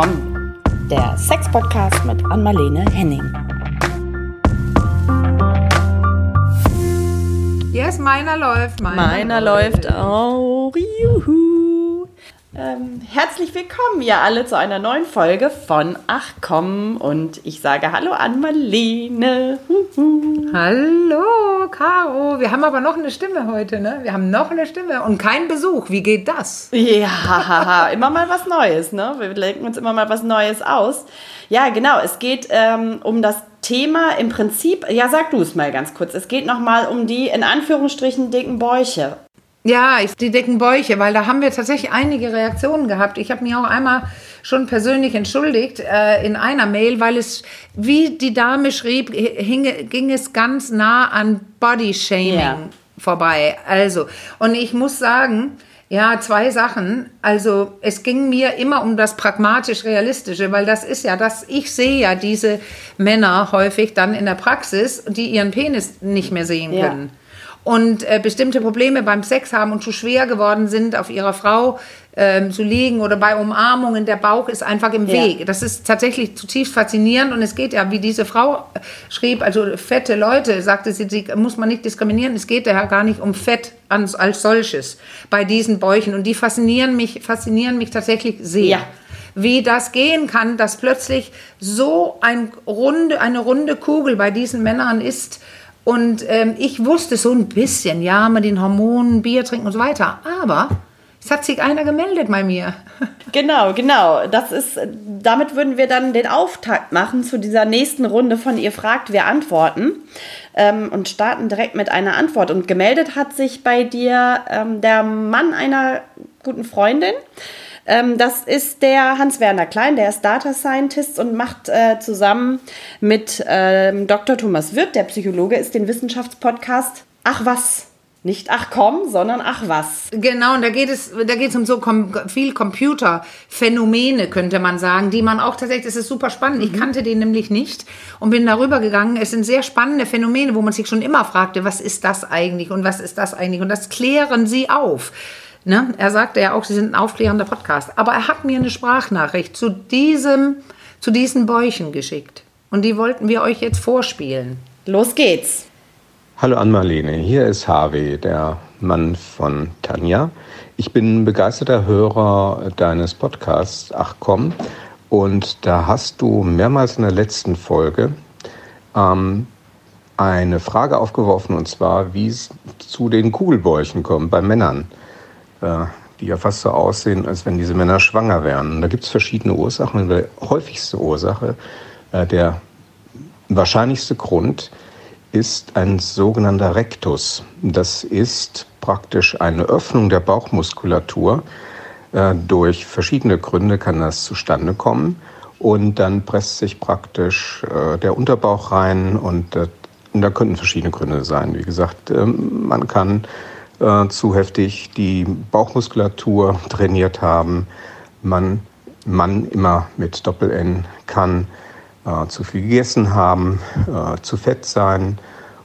Komm, der Sex-Podcast mit Anmalene Henning. Yes, meiner läuft. Meiner, meiner läuft auch. Juhu. Ähm, herzlich willkommen, ihr alle, zu einer neuen Folge von Ach komm. Und ich sage Hallo an Marlene. Hallo, Caro. Wir haben aber noch eine Stimme heute, ne? Wir haben noch eine Stimme und keinen Besuch. Wie geht das? Ja, immer mal was Neues, ne? Wir lenken uns immer mal was Neues aus. Ja, genau. Es geht ähm, um das Thema im Prinzip, ja, sag du es mal ganz kurz. Es geht nochmal um die in Anführungsstrichen dicken Bäuche. Ja, ich, die dicken Bäuche, weil da haben wir tatsächlich einige Reaktionen gehabt. Ich habe mich auch einmal schon persönlich entschuldigt äh, in einer Mail, weil es, wie die Dame schrieb, hing, ging es ganz nah an Body Shaming ja. vorbei. Also, und ich muss sagen, ja, zwei Sachen. Also es ging mir immer um das pragmatisch-realistische, weil das ist ja das, ich sehe ja diese Männer häufig dann in der Praxis, die ihren Penis nicht mehr sehen können. Ja und äh, bestimmte Probleme beim Sex haben und zu schwer geworden sind, auf ihrer Frau ähm, zu liegen oder bei Umarmungen, der Bauch ist einfach im Weg. Das ist tatsächlich zutiefst faszinierend und es geht ja, wie diese Frau schrieb, also fette Leute, sagte sie, sie muss man nicht diskriminieren, es geht ja gar nicht um Fett als, als solches bei diesen Bäuchen und die faszinieren mich, faszinieren mich tatsächlich sehr. Ja wie das gehen kann, dass plötzlich so ein runde, eine runde Kugel bei diesen Männern ist, und ähm, ich wusste so ein bisschen, ja, mit den Hormonen, Bier trinken und so weiter. Aber es hat sich einer gemeldet bei mir. Genau, genau. Das ist, damit würden wir dann den Auftakt machen zu dieser nächsten Runde von Ihr fragt, wir antworten. Ähm, und starten direkt mit einer Antwort. Und gemeldet hat sich bei dir ähm, der Mann einer guten Freundin. Ähm, das ist der Hans-Werner Klein, der ist Data Scientist und macht äh, zusammen mit ähm, Dr. Thomas Wirth, der Psychologe ist, den Wissenschaftspodcast Ach was. Nicht ach komm, sondern ach was. Genau, und da geht es, da geht es um so kom viel Computerphänomene, könnte man sagen, die man auch tatsächlich, das ist super spannend. Ich mhm. kannte den nämlich nicht und bin darüber gegangen. Es sind sehr spannende Phänomene, wo man sich schon immer fragte, was ist das eigentlich und was ist das eigentlich? Und das klären sie auf. Ne? Er sagte ja auch, Sie sind ein aufklärender Podcast. Aber er hat mir eine Sprachnachricht zu, diesem, zu diesen Bäuchen geschickt. Und die wollten wir euch jetzt vorspielen. Los geht's. Hallo Ann-Marlene, hier ist Harvey, der Mann von Tanja. Ich bin begeisterter Hörer deines Podcasts, ach komm. Und da hast du mehrmals in der letzten Folge ähm, eine Frage aufgeworfen, und zwar, wie es zu den Kugelbäuchen kommt bei Männern. Äh, die ja fast so aussehen, als wenn diese Männer schwanger wären. Da gibt es verschiedene Ursachen. Die häufigste Ursache, äh, der wahrscheinlichste Grund, ist ein sogenannter Rektus. Das ist praktisch eine Öffnung der Bauchmuskulatur. Äh, durch verschiedene Gründe kann das zustande kommen. Und dann presst sich praktisch der Unterbauch rein und da könnten verschiedene Gründe sein. Wie gesagt, ähm, man kann äh, zu heftig die Bauchmuskulatur trainiert haben. Man, man immer mit Doppel-N kann äh, zu viel gegessen haben, äh, zu fett sein.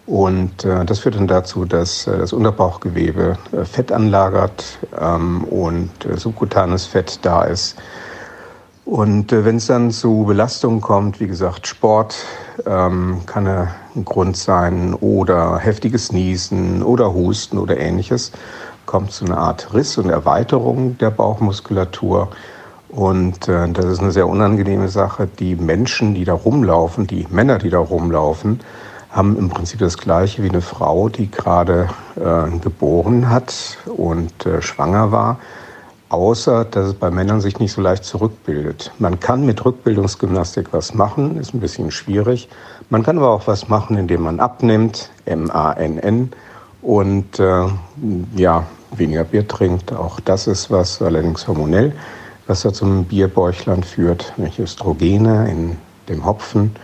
Und äh, das führt dann dazu, dass äh, das Unterbauchgewebe äh, Fett anlagert ähm, und subkutanes Fett da ist. Und wenn es dann zu Belastungen kommt, wie gesagt, Sport ähm, kann Grund sein oder heftiges Niesen oder Husten oder ähnliches, kommt zu einer Art Riss und Erweiterung der Bauchmuskulatur. Und äh, das ist eine sehr unangenehme Sache. Die Menschen, die da rumlaufen, die Männer, die da rumlaufen, haben im Prinzip das Gleiche wie eine Frau, die gerade äh, geboren hat und äh, schwanger war außer dass es bei Männern sich nicht so leicht zurückbildet. Man kann mit Rückbildungsgymnastik was machen, ist ein bisschen schwierig. Man kann aber auch was machen, indem man abnimmt, M-A-N-N, und äh, ja, weniger Bier trinkt. Auch das ist was, allerdings hormonell, was da zum Bierbäuchland führt, nämlich Östrogene in dem Hopfen.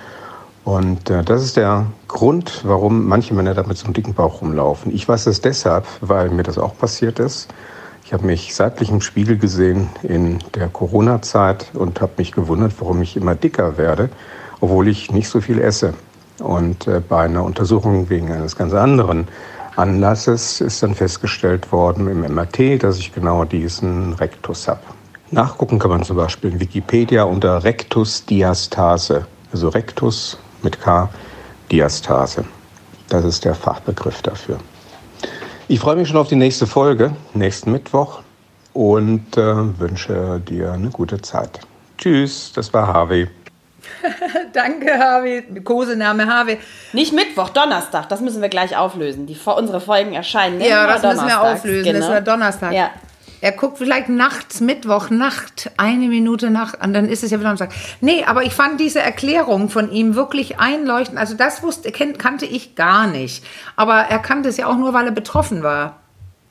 Und äh, das ist der Grund, warum manche Männer damit zum dicken Bauch rumlaufen. Ich weiß es deshalb, weil mir das auch passiert ist. Ich habe mich seitlich im Spiegel gesehen in der Corona-Zeit und habe mich gewundert, warum ich immer dicker werde, obwohl ich nicht so viel esse. Und äh, bei einer Untersuchung wegen eines ganz anderen Anlasses ist dann festgestellt worden im MRT, dass ich genau diesen Rektus habe. Nachgucken kann man zum Beispiel in Wikipedia unter Rectusdiastase, also Rectus mit K, Diastase. Das ist der Fachbegriff dafür. Ich freue mich schon auf die nächste Folge, nächsten Mittwoch und äh, wünsche dir eine gute Zeit. Tschüss, das war Harvey. Danke, Harvey. Kosename Harvey. Nicht Mittwoch, Donnerstag. Das müssen wir gleich auflösen. Die, unsere Folgen erscheinen. Ja, immer das müssen wir auflösen. Genau. Das ist ja Donnerstag. Ja. Er guckt vielleicht nachts, Mittwoch, Nacht, eine Minute nach, und dann ist es ja wieder Donnerstag. Nee, aber ich fand diese Erklärung von ihm wirklich einleuchtend. Also das wusste, kannte ich gar nicht. Aber er kannte es ja auch nur, weil er betroffen war.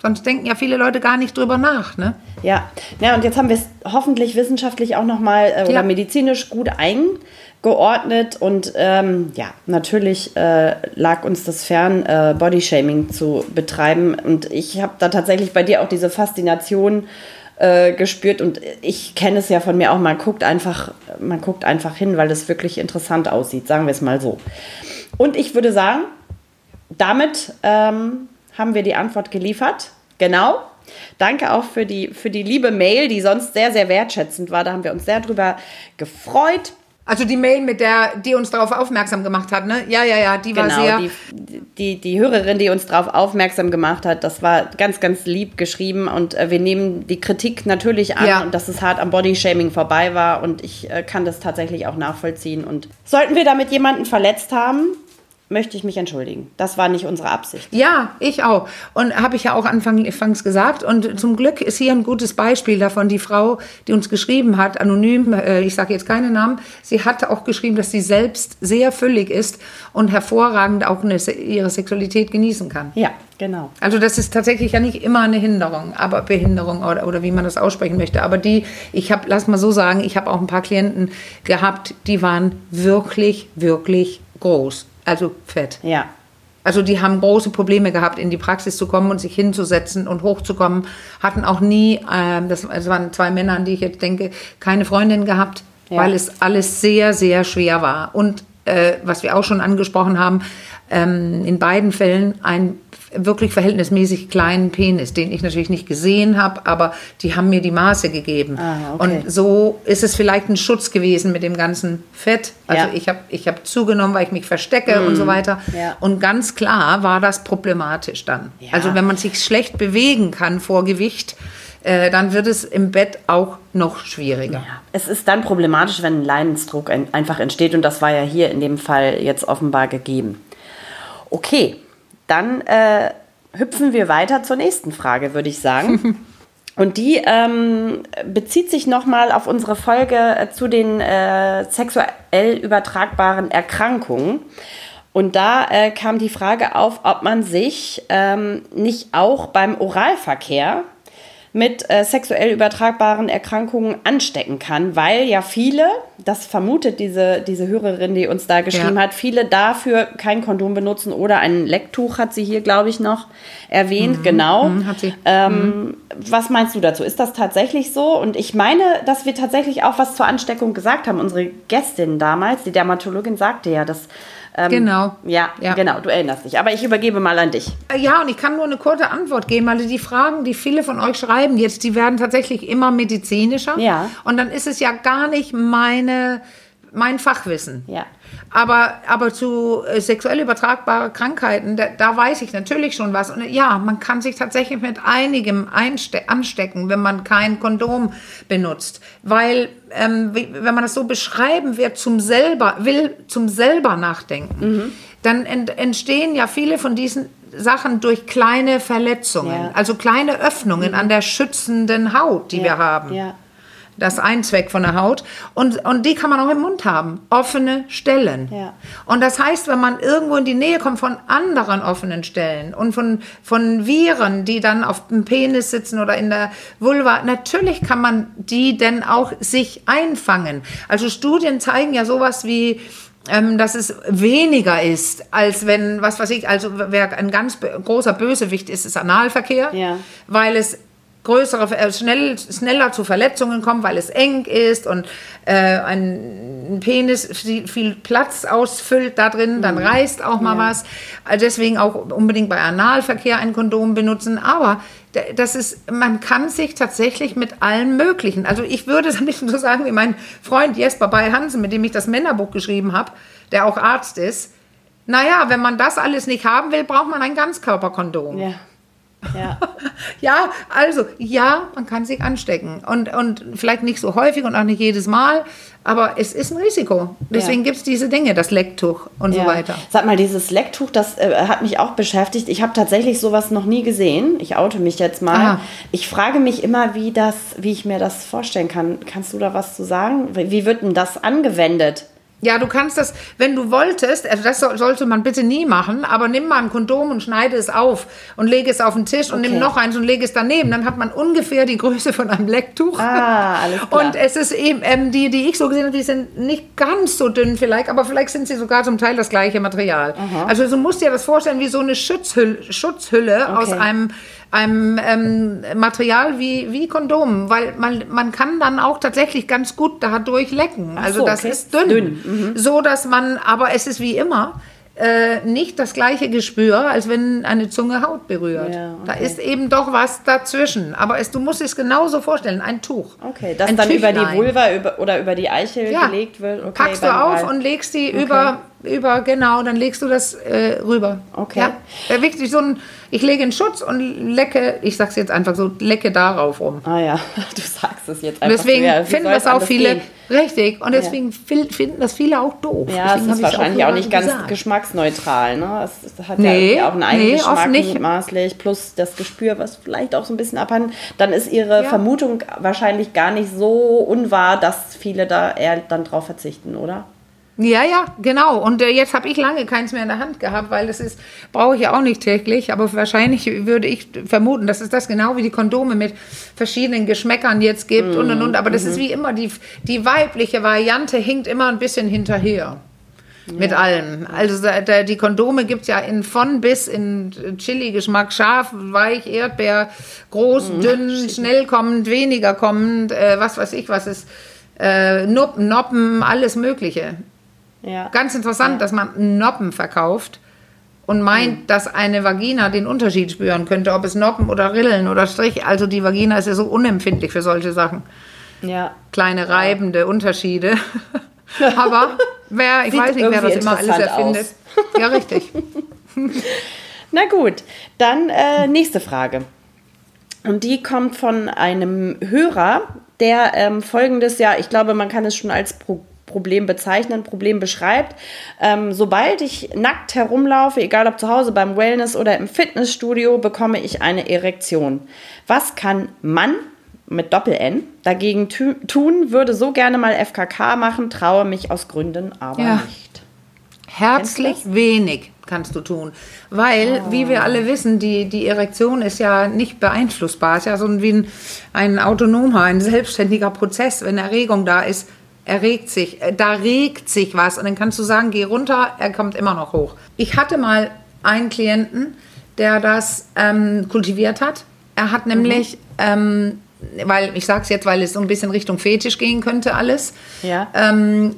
Sonst denken ja viele Leute gar nicht drüber nach, ne? Ja. ja, und jetzt haben wir es hoffentlich wissenschaftlich auch nochmal äh, oder Ja. medizinisch gut eingeordnet. Und ähm, ja, natürlich äh, lag uns das fern, äh, Bodyshaming zu betreiben. Und ich habe da tatsächlich bei dir auch diese Faszination äh, gespürt. Und ich kenne es ja von mir auch, man guckt einfach, man guckt einfach hin, weil es wirklich interessant aussieht, sagen wir es mal so. Und ich würde sagen, damit ähm, haben wir die Antwort geliefert. Genau. Danke auch für die, für die liebe Mail, die sonst sehr, sehr wertschätzend war. Da haben wir uns sehr drüber gefreut. Also die Mail, mit der, die uns darauf aufmerksam gemacht hat, ne? Ja, ja, ja, die war Genau, sehr. die, die, die Hörerin, die uns darauf aufmerksam gemacht hat, das war ganz, ganz lieb geschrieben und äh, wir nehmen die Kritik natürlich an Ja. und dass es hart am Bodyshaming vorbei war und ich äh, kann das tatsächlich auch nachvollziehen und sollten wir damit jemanden verletzt haben, möchte ich mich entschuldigen. Das war nicht unsere Absicht. Ja, ich auch. Und habe ich ja auch anfang- anfangs gesagt. Und zum Glück ist hier ein gutes Beispiel davon. Die Frau, die uns geschrieben hat, anonym, äh, ich sage jetzt keine Namen, sie hat auch geschrieben, dass sie selbst sehr füllig ist und hervorragend auch eine, ihre Sexualität genießen kann. Ja, genau. Also das ist tatsächlich ja nicht immer eine Hinderung, aber Behinderung oder, oder wie man das aussprechen möchte. Aber die, ich habe, lass mal so sagen, ich habe auch ein paar Klienten gehabt, die waren wirklich, wirklich groß. Also fett. Ja. Also die haben große Probleme gehabt, in die Praxis zu kommen und sich hinzusetzen und hochzukommen. Hatten auch nie, ähm, das, das waren zwei Männer, an die ich jetzt denke, keine Freundin gehabt, Ja. weil es alles sehr, sehr schwer war. Und äh, was wir auch schon angesprochen haben, ähm, in beiden Fällen ein wirklich verhältnismäßig kleinen Penis, den ich natürlich nicht gesehen habe, aber die haben mir die Maße gegeben. Ah, okay. Und so ist es vielleicht ein Schutz gewesen mit dem ganzen Fett. Also Ja. ich habe ich hab zugenommen, weil ich mich verstecke und so weiter. Ja. Und ganz klar war das problematisch dann. Ja. Also wenn man sich schlecht bewegen kann vor Gewicht, äh, dann wird es im Bett auch noch schwieriger. Ja. Es ist dann problematisch, wenn ein Leidensdruck ein, einfach entsteht und das war ja hier in dem Fall jetzt offenbar gegeben. Okay, dann äh, hüpfen wir weiter zur nächsten Frage, würde ich sagen. Und die ähm, bezieht sich nochmal auf unsere Folge äh, zu den äh, sexuell übertragbaren Erkrankungen. Und da äh, kam die Frage auf, ob man sich ähm, nicht auch beim Oralverkehr mit äh, sexuell übertragbaren Erkrankungen anstecken kann, weil ja viele, das vermutet diese, diese Hörerin, die uns da geschrieben Ja. hat, viele dafür kein Kondom benutzen oder ein Lecktuch hat sie hier, glaube ich, noch erwähnt. Genau. Mhm, hat sie. Ähm, Was meinst du dazu? Ist das tatsächlich so? Und ich meine, dass wir tatsächlich auch was zur Ansteckung gesagt haben. Unsere Gästin damals, die Dermatologin, sagte ja, dass. Ähm, Genau. Ja, Ja. genau, du erinnerst dich. Aber ich übergebe mal an dich. Ja, und ich kann nur eine kurze Antwort geben, weil die Fragen, die viele von euch schreiben jetzt, die werden tatsächlich immer medizinischer. Ja. Und dann ist es ja gar nicht meine, mein Fachwissen. Ja. Aber, aber zu äh, sexuell übertragbaren Krankheiten, da, da weiß ich natürlich schon was. Und ja, man kann sich tatsächlich mit einigem anstecken, wenn man kein Kondom benutzt. Weil, ähm, wie, wenn man das so beschreiben wird, zum selber, will zum selber nachdenken, dann ent, entstehen ja viele von diesen Sachen durch kleine Verletzungen. Ja. Also kleine Öffnungen an der schützenden Haut, die wir haben. Ja. Das ist ein Zweck von der Haut. Und, und die kann man auch im Mund haben. Offene Stellen. Ja. Und das heißt, wenn man irgendwo in die Nähe kommt von anderen offenen Stellen und von, von Viren, die dann auf dem Penis sitzen oder in der Vulva, natürlich kann man die denn auch sich einfangen. Also Studien zeigen ja sowas wie, ähm, dass es weniger ist, als wenn, was weiß ich, also wer ein ganz großer Bösewicht ist, ist Analverkehr, Ja. weil es größere, äh, schnell, schneller zu Verletzungen kommt, weil es eng ist und äh, ein Penis viel, viel Platz ausfüllt da drin, dann reißt auch mal was. Also deswegen auch unbedingt bei Analverkehr ein Kondom benutzen. Aber Das ist, man kann sich tatsächlich mit allem Möglichen, also ich würde es ein bisschen so sagen wie mein Freund Jesper Bay Hansen, mit dem ich das Männerbuch geschrieben habe, der auch Arzt ist. Naja, wenn man das alles nicht haben will, braucht man ein Ganzkörperkondom. Ja. Ja. Ja, also, ja, man kann sich anstecken. Und, und vielleicht nicht so häufig und auch nicht jedes Mal, aber es ist ein Risiko. Deswegen Ja. gibt es diese Dinge, das Lecktuch und so Ja. weiter. Sag mal, dieses Lecktuch, das äh, hat mich auch beschäftigt. Ich habe tatsächlich sowas noch nie gesehen. Ich oute mich jetzt mal. Aha. Ich frage mich immer, wie das, wie ich mir das vorstellen kann. Kannst du da was zu sagen? Wie wie wird denn das angewendet? Ja, du kannst das, wenn du wolltest, also das soll, sollte man bitte nie machen, aber nimm mal ein Kondom und schneide es auf und lege es auf den Tisch und Okay. nimm noch eins und lege es daneben. Dann hat man ungefähr die Größe von einem Lecktuch. Ah, alles klar. Und es ist eben, ähm, die, die ich so gesehen habe, die sind nicht ganz so dünn vielleicht, aber vielleicht sind sie sogar zum Teil das gleiche Material. Also du musst dir das vorstellen wie so eine Schutzhülle, Schutzhülle aus Okay. einem, einem ähm, Material wie, wie Kondom, weil man, man kann dann auch tatsächlich ganz gut dadurch lecken. Also so, das okay. ist dünn. Dünn, So, dass man, aber es ist wie immer, äh, nicht das gleiche Gespür, als wenn eine Zunge Haut berührt. Ja, Da okay. ist eben doch was dazwischen. Aber es, du musst es genauso vorstellen, ein Tuch. Okay, das ein dann über die Tüchlein. Vulva über, oder über die Eichel Ja. gelegt wird. Okay, Packst du auf und legst die über, über, genau, dann legst du das äh, rüber. Okay. Ja, äh, wichtig, so ein, ich lege einen Schutz und lecke, ich sag's jetzt einfach so, lecke darauf rum. Ah ja, du sagst es jetzt einfach. deswegen so, ja, finden das auch viele, gehen? richtig, und deswegen fil- finden das viele auch doof. Ja, deswegen es ist wahrscheinlich auch so nicht ganz gesagt. geschmacksneutral. Ne? Es, hat Nee, ja auch einen nee, Eigengeschmack oft nicht. mutmaßlich, plus das Gespür, was vielleicht auch so ein bisschen abhanden. Dann ist ihre Ja. Vermutung wahrscheinlich gar nicht so unwahr, dass viele da eher dann drauf verzichten, oder? Ja, ja, genau. Und äh, jetzt habe ich lange keins mehr in der Hand gehabt, weil das ist, brauche ich ja auch nicht täglich. Aber wahrscheinlich würde ich vermuten, dass es das genau wie die Kondome mit verschiedenen Geschmäckern jetzt gibt und und und. Aber das ist wie immer, die, die weibliche Variante hinkt immer ein bisschen hinterher. Mit allem. Also da, da, die Kondome gibt es ja in von bis in Chili-Geschmack, scharf, weich, Erdbeer, groß, dünn, schnell kommend, weniger kommend, äh, was weiß ich, was ist, äh, Nuppen, Noppen, alles Mögliche. Ja. Ganz interessant, dass man Noppen verkauft und meint, dass eine Vagina den Unterschied spüren könnte, ob es Noppen oder Rillen oder Strich. Also die Vagina ist ja so unempfindlich für solche Sachen. ja. Kleine reibende Unterschiede. Aber wer, ich Sieht weiß nicht, wer das immer alles erfindet. Ja, richtig. Na gut, dann äh, nächste Frage. Und die kommt von einem Hörer, der ähm, folgendes, ja, ich glaube, man kann es schon als Pro Problem bezeichnen, Problem beschreibt. Ähm, sobald ich nackt herumlaufe, egal ob zu Hause beim Wellness oder im Fitnessstudio, bekomme ich eine Erektion. Was kann Mann mit Doppel-N dagegen tu tun? Würde so gerne mal FKK machen, traue mich aus Gründen aber Ja. nicht. Herzlich wenig kannst du tun. Weil, wie wir alle wissen, die, die Erektion ist ja nicht beeinflussbar. Es ist ja so ein- wie ein, ein autonomer, ein selbstständiger Prozess. Wenn Erregung da ist, erregt sich, äh, da regt sich was. Und dann kannst du sagen, geh runter, er kommt immer noch hoch. Ich hatte mal einen Klienten, der das ähm, kultiviert hat. Er hat nämlich, ähm, weil ich sage es jetzt, weil es so ein bisschen Richtung Fetisch gehen könnte alles. Ja. Ähm,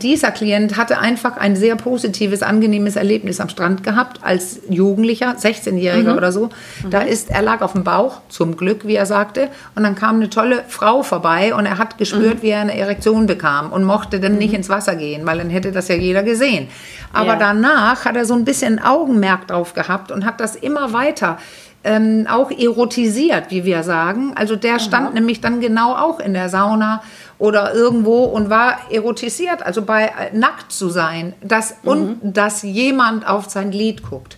dieser Klient hatte einfach ein sehr positives, angenehmes Erlebnis am Strand gehabt als Jugendlicher, 16-Jähriger Mhm. oder so. Da ist, er lag auf dem Bauch, zum Glück, wie er sagte, und dann kam eine tolle Frau vorbei und er hat gespürt, Mhm. wie er eine Erektion bekam und mochte dann nicht ins Wasser gehen, weil dann hätte das ja jeder gesehen. Aber Ja. danach hat er so ein bisschen Augenmerk drauf gehabt und hat das immer weiter ähm, auch erotisiert, wie wir sagen. Also der stand nämlich dann genau auch in der Sauna oder irgendwo und war erotisiert, also bei äh, nackt zu sein, dass, und dass jemand auf sein Glied guckt.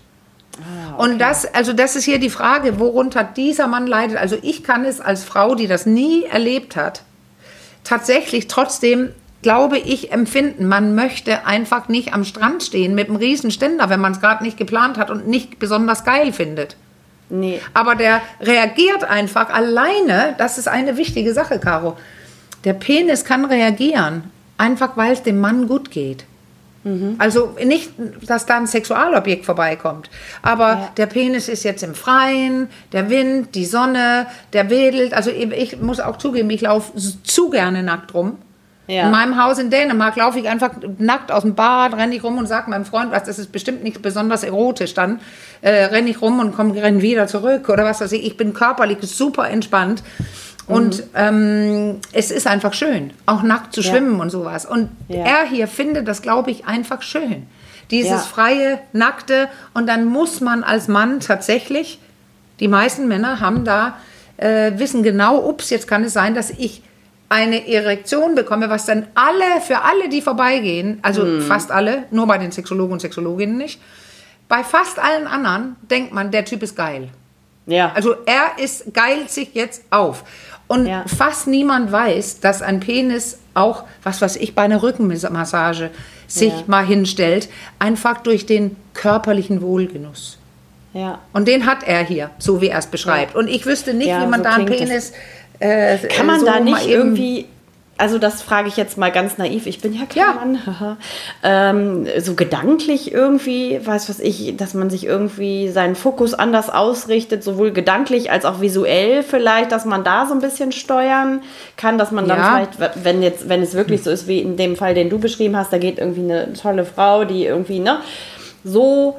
Und das, also das ist hier die Frage, worunter dieser Mann leidet. Also ich kann es als Frau, die das nie erlebt hat, tatsächlich trotzdem, glaube ich, empfinden. Man möchte einfach nicht am Strand stehen mit einem riesen Ständer, wenn man es gerade nicht geplant hat und nicht besonders geil findet. Nee. Aber der reagiert einfach alleine. Das ist eine wichtige Sache, Caro. Der Penis kann reagieren, einfach weil es dem Mann gut geht. Also nicht, dass da ein Sexualobjekt vorbeikommt, aber der Penis ist jetzt im Freien, der Wind, die Sonne, der wedelt. Also ich muss auch zugeben, ich laufe zu gerne nackt rum. Ja. In meinem Haus in Dänemark laufe ich einfach nackt aus dem Bad, renne ich rum und sage meinem Freund, was, das ist bestimmt nicht besonders erotisch dann, äh, renne ich rum und komme renn wieder zurück oder was weiß ich. Ich bin körperlich super entspannt. Und mhm. ähm, es ist einfach schön, auch nackt zu schwimmen ja. und sowas. Und ja. er hier findet das, glaube ich, einfach schön. Dieses ja. freie, nackte. Und dann muss man als Mann tatsächlich, die meisten Männer haben da, äh, wissen genau, ups, jetzt kann es sein, dass ich eine Erektion bekomme, was dann alle, für alle, die vorbeigehen, also mhm. fast alle, nur bei den Sexologen und Sexologinnen nicht, bei fast allen anderen denkt man, der Typ ist geil. Ja. Also er ist geil sich jetzt auf. Und ja. fast niemand weiß, dass ein Penis auch, was weiß ich, bei einer Rückenmassage sich ja. mal hinstellt, einfach durch den körperlichen Wohlgenuss. Ja. Und den hat er hier, so wie er es beschreibt. Und ich wüsste nicht, wie man so da einen Penis. Äh, Kann man so da nicht irgendwie also das frage ich jetzt mal ganz naiv, ich bin ja kein ja. Mann, ähm, so gedanklich irgendwie, weiß was ich, dass man sich irgendwie seinen Fokus anders ausrichtet, sowohl gedanklich als auch visuell vielleicht, dass man da so ein bisschen steuern kann, dass man dann ja. vielleicht, wenn jetzt, wenn es wirklich so ist wie in dem Fall, den du beschrieben hast, da geht irgendwie eine tolle Frau, die irgendwie, ne, so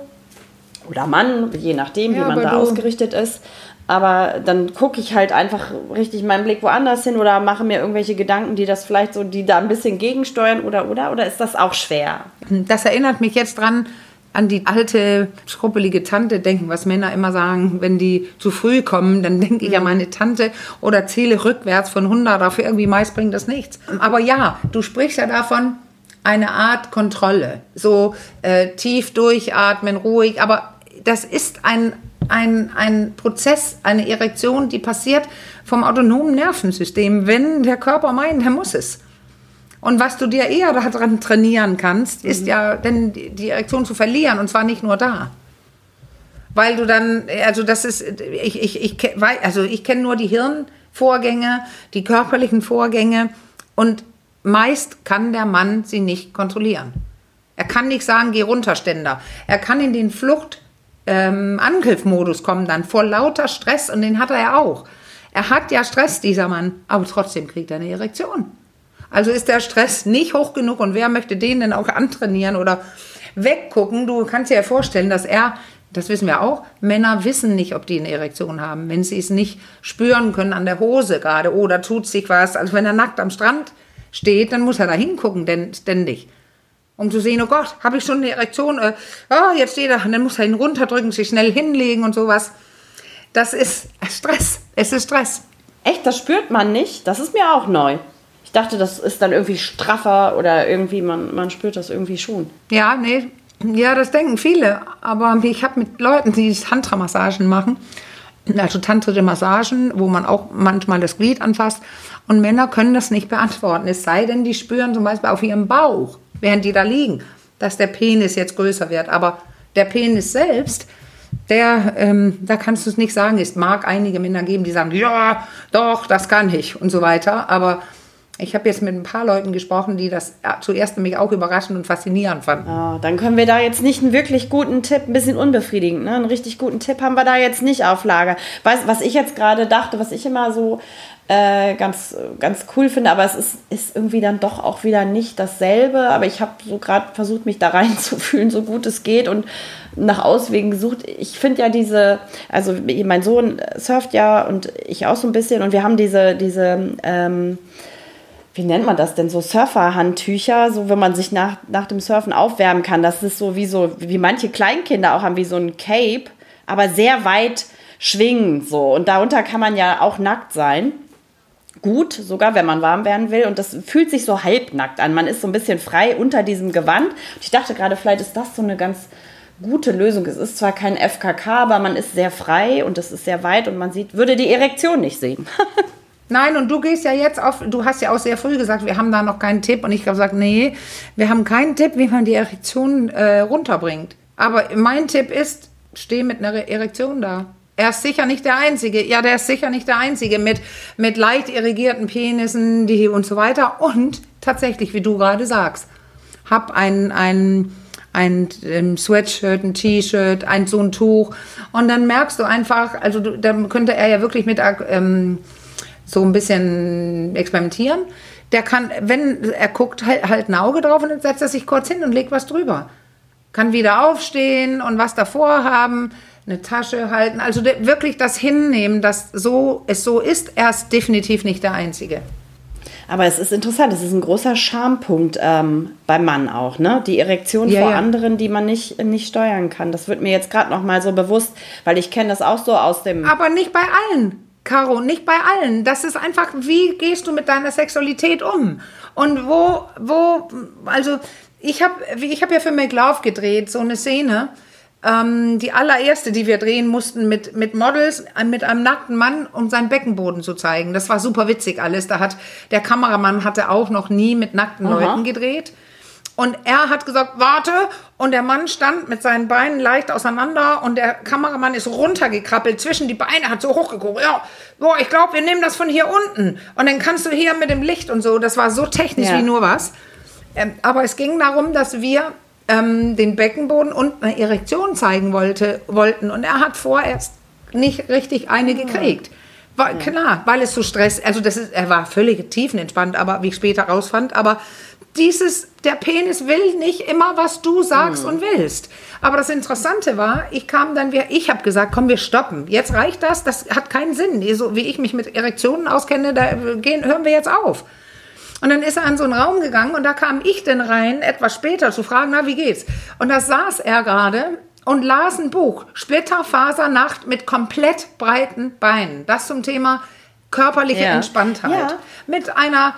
oder Mann, je nachdem, ja, wie man da ausgerichtet ist, aber dann gucke ich halt einfach richtig meinen Blick woanders hin oder mache mir irgendwelche Gedanken, die das vielleicht so, die da ein bisschen gegensteuern oder oder oder ist das auch schwer? Das erinnert mich jetzt dran an die alte schruppelige Tante denken, was Männer immer sagen, wenn die zu früh kommen, dann denke ich an meine Tante oder zähle rückwärts von 100 auf irgendwie meist bringt das nichts. Aber ja, du sprichst ja davon, eine Art Kontrolle, so äh, tief durchatmen, ruhig, aber das ist ein ein, ein Prozess, eine Erektion, die passiert vom autonomen Nervensystem, wenn der Körper meint, er muss es. Und was du dir eher daran trainieren kannst, ist mhm. ja denn die Erektion zu verlieren und zwar nicht nur da. Weil du dann, also das ist, ich, ich, ich, also ich kenne nur die Hirnvorgänge, die körperlichen Vorgänge und meist kann der Mann sie nicht kontrollieren. Er kann nicht sagen, geh runter, Ständer. Er kann in den Flucht, ähm, Angriffmodus kommen dann vor lauter Stress und den hat er ja auch. Er hat ja Stress, dieser Mann, aber trotzdem kriegt er eine Erektion. Also ist der Stress nicht hoch genug und wer möchte den denn auch antrainieren oder weggucken? Du kannst dir ja vorstellen, dass er, das wissen wir auch, Männer wissen nicht, ob die eine Erektion haben, wenn sie es nicht spüren können an der Hose gerade oder tut sich was. Also wenn er nackt am Strand steht, dann muss er da hingucken, denn ständig um zu sehen, oh Gott, habe ich schon eine Erektion, äh, oh, jetzt steht er, und dann muss er ihn runterdrücken, sich schnell hinlegen und sowas. Das ist Stress. Es ist Stress. Echt, das spürt man nicht? Das ist mir auch neu. Ich dachte, das ist dann irgendwie straffer oder irgendwie, man, man spürt das irgendwie schon. Ja, nee, ja, das denken viele. Aber ich habe mit Leuten, die Tantra-Massagen machen, also tantrische Massagen, wo man auch manchmal das Glied anfasst. Und Männer können das nicht beantworten. Es sei denn, die spüren zum Beispiel auf ihrem Bauch während die da liegen, dass der Penis jetzt größer wird. Aber der Penis selbst, der, ähm, da kannst du es nicht sagen. Es mag einige Männer geben, die sagen, ja, doch, das kann ich und so weiter. Aber ich habe jetzt mit ein paar Leuten gesprochen, die das zuerst nämlich auch überraschend und faszinierend fanden. Oh, dann können wir da jetzt nicht einen wirklich guten Tipp, ein bisschen unbefriedigend, ne? einen richtig guten Tipp haben wir da jetzt nicht auf Lager. Was, was ich jetzt gerade dachte, was ich immer so äh, ganz, ganz cool finde, aber es ist, ist irgendwie dann doch auch wieder nicht dasselbe. Aber ich habe so gerade versucht, mich da reinzufühlen, so gut es geht und nach Auswegen gesucht. Ich finde ja diese, also mein Sohn surft ja und ich auch so ein bisschen und wir haben diese, diese, ähm, wie nennt man das denn, so Surferhandtücher, so wenn man sich nach, nach dem Surfen aufwärmen kann. Das ist so wie so, wie manche Kleinkinder auch haben, wie so ein Cape, aber sehr weit schwingend so. Und darunter kann man ja auch nackt sein gut, sogar wenn man warm werden will. Und das fühlt sich so halbnackt an. Man ist so ein bisschen frei unter diesem Gewand. Und ich dachte gerade, vielleicht ist das so eine ganz gute Lösung. Es ist zwar kein FKK, aber man ist sehr frei und es ist sehr weit und man sieht, würde die Erektion nicht sehen. Nein, und du gehst ja jetzt auf, du hast ja auch sehr früh gesagt, wir haben da noch keinen Tipp. Und ich habe gesagt, nee, wir haben keinen Tipp, wie man die Erektion äh, runterbringt. Aber mein Tipp ist, steh mit einer Erektion da. Er ist sicher nicht der Einzige. Ja, der ist sicher nicht der Einzige mit, mit leicht irrigierten Penissen die, und so weiter. Und tatsächlich, wie du gerade sagst, hab ein, ein, ein ähm, Sweatshirt, ein T-Shirt, ein so ein Tuch. Und dann merkst du einfach, also du, dann könnte er ja wirklich mit ähm, so ein bisschen experimentieren. Der kann, wenn er guckt, halt, halt ein Auge drauf und dann setzt er sich kurz hin und legt was drüber. Kann wieder aufstehen und was davor haben, eine Tasche halten. Also wirklich das hinnehmen, dass so es so ist, er ist definitiv nicht der Einzige. Aber es ist interessant, es ist ein großer Schampunkt ähm, beim Mann auch, ne? Die Erektion Ja, vor ja. anderen, die man nicht, nicht steuern kann. Das wird mir jetzt gerade noch mal so bewusst, weil ich kenne das auch so aus dem. Aber nicht bei allen, Caro, nicht bei allen. Das ist einfach, wie gehst du mit deiner Sexualität um? Und wo, wo, also ich habe ich hab ja für McLove gedreht, so eine Szene. Ähm, die allererste, die wir drehen mussten mit, mit Models, äh, mit einem nackten Mann, um seinen Beckenboden zu zeigen. Das war super witzig alles. Da hat der Kameramann hatte auch noch nie mit nackten Aha. Leuten gedreht. Und er hat gesagt, warte. Und der Mann stand mit seinen Beinen leicht auseinander und der Kameramann ist runtergekrabbelt zwischen die Beine, hat so hochgeguckt. Ja, boah, ich glaube, wir nehmen das von hier unten. Und dann kannst du hier mit dem Licht und so. Das war so technisch Ja. wie nur was. Ähm, aber es ging darum, dass wir ähm, den Beckenboden und eine Erektion zeigen wollte, wollten. Und er hat vorerst nicht richtig eine gekriegt. War, Klar, weil es so Stress, also das ist, er war völlig tiefenentspannt, aber wie ich später rausfand, aber dieses, der Penis will nicht immer, was du sagst und willst. Aber das Interessante war, ich kam dann, wir, ich habe gesagt, komm, wir stoppen. Jetzt reicht das, das hat keinen Sinn. So wie ich mich mit Erektionen auskenne, da gehen, hören wir jetzt auf. Und dann ist er an so einen Raum gegangen und da kam ich dann rein, etwas später zu fragen, na, wie geht's? Und da saß er gerade und las ein Buch, Splitterfasernacht mit komplett breiten Beinen. Das zum Thema körperliche Ja. Entspanntheit. Ja. Mit einer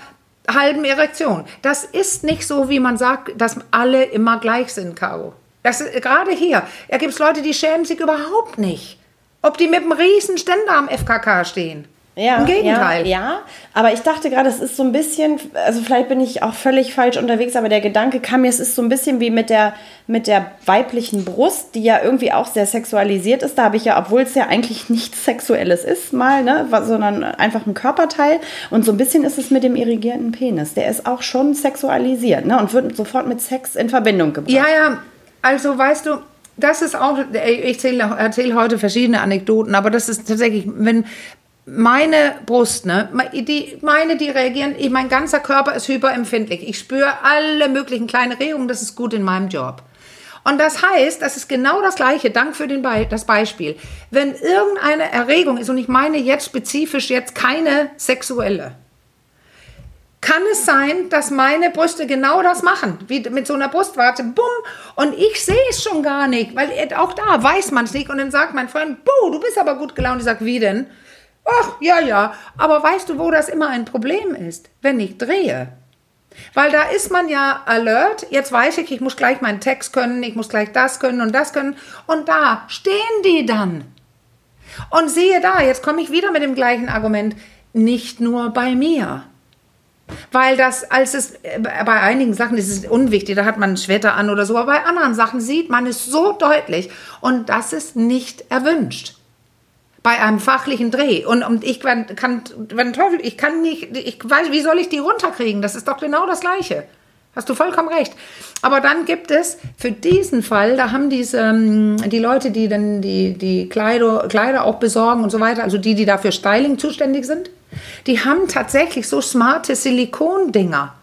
halben Erektion. Das ist nicht so, wie man sagt, dass alle immer gleich sind, Caro. Das ist, gerade hier, da gibt es Leute, die schämen sich überhaupt nicht. Ob die mit einem riesen Ständer am FKK stehen. Ja, Im Gegenteil. Ja, ja, aber ich dachte gerade, es ist so ein bisschen, also vielleicht bin ich auch völlig falsch unterwegs, aber der Gedanke kam mir, es ist so ein bisschen wie mit der, mit der weiblichen Brust, die ja irgendwie auch sehr sexualisiert ist. Da habe ich ja, obwohl es ja eigentlich nichts Sexuelles ist, mal, ne, sondern einfach ein Körperteil. Und so ein bisschen ist es mit dem irrigierten Penis. Der ist auch schon sexualisiert, ne, und wird sofort mit Sex in Verbindung gebracht. Ja, ja, also weißt du, das ist auch, ich erzähle erzähl heute verschiedene Anekdoten, aber das ist tatsächlich, wenn meine Brust, ne, die, meine, die reagieren, ich, mein ganzer Körper ist hyperempfindlich. Ich spüre alle möglichen kleinen Regungen, das ist gut in meinem Job. Und das heißt, das ist genau das Gleiche, Dank für den Be das Beispiel. Wenn irgendeine Erregung ist, und ich meine jetzt spezifisch jetzt keine sexuelle, kann es sein, dass meine Brüste genau das machen, wie mit so einer Brustwarte, bumm, und ich sehe es schon gar nicht, weil auch da weiß man es nicht. Und dann sagt mein Freund, buh, du bist aber gut gelaunt. Ich sage, wie denn? Ach, ja, ja. Aber weißt du, wo das immer ein Problem ist? Wenn ich drehe. Weil da ist man ja alert. Jetzt weiß ich, ich muss gleich meinen Text können, ich muss gleich das können und das können. Und da stehen die dann. Und siehe da, jetzt komme ich wieder mit dem gleichen Argument. Nicht nur bei mir. Weil das, als es, äh, bei einigen Sachen ist es unwichtig, da hat man ein Schwetter an oder so, aber bei anderen Sachen sieht man es so deutlich und das ist nicht erwünscht. Bei einem fachlichen Dreh. Und, und ich kann, kann, wenn Teufel, ich kann nicht, ich weiß, wie soll ich die runterkriegen? Das ist doch genau das Gleiche. Hast du vollkommen recht. Aber dann gibt es für diesen Fall, da haben diese, ähm, die Leute, die dann die, die Kleider, Kleider auch besorgen und so weiter, also die, die dafür Styling zuständig sind, die haben tatsächlich so smarte Silikondinger.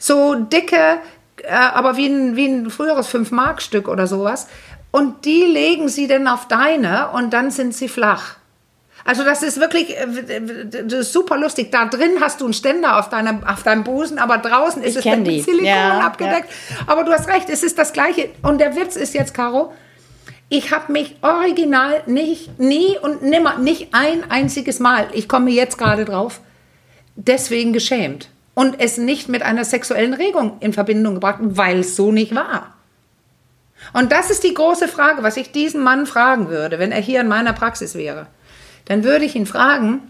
So dicke, äh, aber wie ein, wie ein früheres 5-Mark-Stück oder sowas. Und die legen sie dann auf deine und dann sind sie flach. Also das ist wirklich äh, das ist super lustig. Da drin hast du einen Ständer auf, deiner, auf deinem Busen, aber draußen ist Ich es mit. Silikon Ja, abgedeckt. Aber du hast recht, es ist das Gleiche. Und der Witz ist jetzt, Caro, ich habe mich original nicht, nie und nimmer, nicht ein einziges Mal, ich komme jetzt gerade drauf, deswegen geschämt. Und es nicht mit einer sexuellen Regung in Verbindung gebracht, weil es so nicht war. Und das ist die große Frage, was ich diesen Mann fragen würde, wenn er hier in meiner Praxis wäre. Dann würde ich ihn fragen,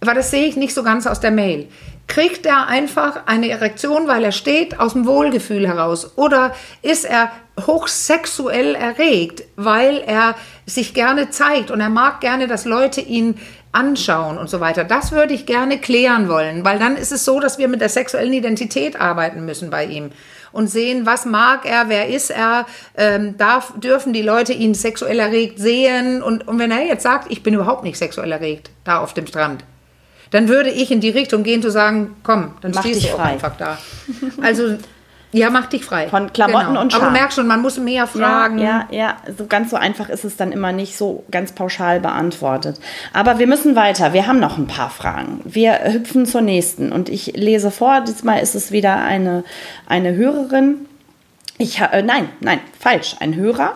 weil das sehe ich nicht so ganz aus der Mail. Kriegt er einfach eine Erektion, weil er steht, aus dem Wohlgefühl heraus? Oder ist er hochsexuell erregt, weil er sich gerne zeigt und er mag gerne, dass Leute ihn anschauen und so weiter? Das würde ich gerne klären wollen, weil dann ist es so, dass wir mit der sexuellen Identität arbeiten müssen bei ihm und sehen, was mag er, wer ist er, ähm, darf, dürfen die Leute ihn sexuell erregt sehen und, und wenn er jetzt sagt, ich bin überhaupt nicht sexuell erregt, da auf dem Strand, dann würde ich in die Richtung gehen zu sagen, komm, dann Mach stehst du auch frei. einfach da. Also, ja, mach dich frei. Von Klamotten und Aber Scham. du merkst schon, man muss mehr fragen. Ja, ja, ja, so ganz so einfach ist es dann immer nicht so ganz pauschal beantwortet. Aber wir müssen weiter. Wir haben noch ein paar Fragen. Wir hüpfen zur nächsten und ich lese vor. Diesmal ist es wieder eine, eine Hörerin. Ich, äh, nein, nein, falsch, ein Hörer.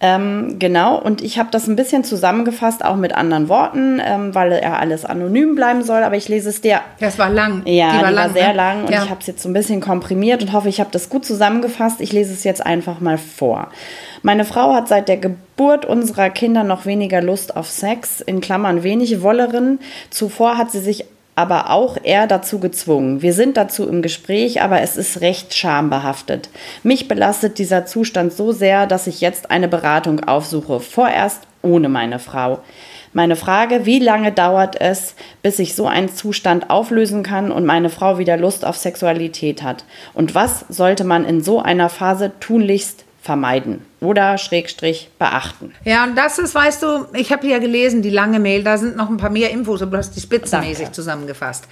Ähm, genau, und ich habe das ein bisschen zusammengefasst, auch mit anderen Worten, ähm, weil er alles anonym bleiben soll, aber ich lese es dir Das war lang. ja, die war, sehr ne? lang und ja. ich habe es jetzt so ein bisschen komprimiert und hoffe, ich habe das gut zusammengefasst. Ich lese es jetzt einfach mal vor. Meine Frau hat seit der Geburt unserer Kinder noch weniger Lust auf Sex, in Klammern wenig Wollerin. Zuvor hat sie sich aber auch er dazu gezwungen. Wir sind dazu im Gespräch, aber es ist recht schambehaftet. Mich belastet dieser Zustand so sehr, dass ich jetzt eine Beratung aufsuche. Vorerst ohne meine Frau. Meine Frage, wie lange dauert es, bis sich so ein Zustand auflösen kann und meine Frau wieder Lust auf Sexualität hat? Und was sollte man in so einer Phase tunlichst vermeiden oder Schrägstrich beachten? Ja, und das ist, weißt du, ich habe ja gelesen, die lange Mail, da sind noch ein paar mehr Infos, aber du hast die spitzenmäßig Danke. zusammengefasst.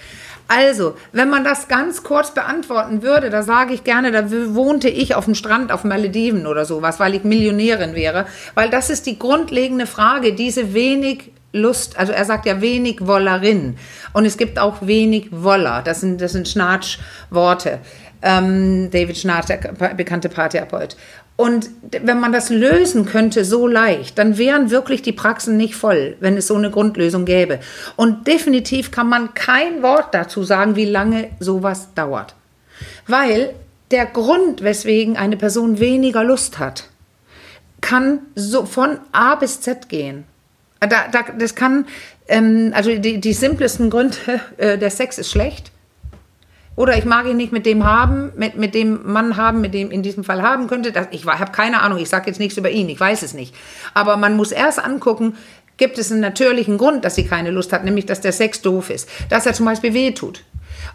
Also, wenn man das ganz kurz beantworten würde, da sage ich gerne, da wohnte ich auf dem Strand auf Malediven oder sowas, weil ich Millionärin wäre. Weil das ist die grundlegende Frage, diese wenig Lust, also er sagt ja wenig Wollerin. Und es gibt auch wenig Woller, das sind, das sind Schnatsch-Worte. Ähm, David Schnatsch, der bekannte Paartherapeut. Und wenn man das lösen könnte so leicht, dann wären wirklich die Praxen nicht voll, wenn es so eine Grundlösung gäbe. Und definitiv kann man kein Wort dazu sagen, wie lange sowas dauert. Weil der Grund, weswegen eine Person weniger Lust hat, kann so von A bis Z gehen. Da, da, das kann, ähm, also die, die simplesten Gründe, äh, der Sex ist schlecht. Oder ich mag ihn nicht mit dem haben, mit, mit dem Mann haben, mit dem in diesem Fall haben könnte. Das, ich habe keine Ahnung, ich sage jetzt nichts über ihn, ich weiß es nicht. Aber man muss erst angucken, gibt es einen natürlichen Grund, dass sie keine Lust hat, nämlich dass der Sex doof ist, dass er zum Beispiel weh tut.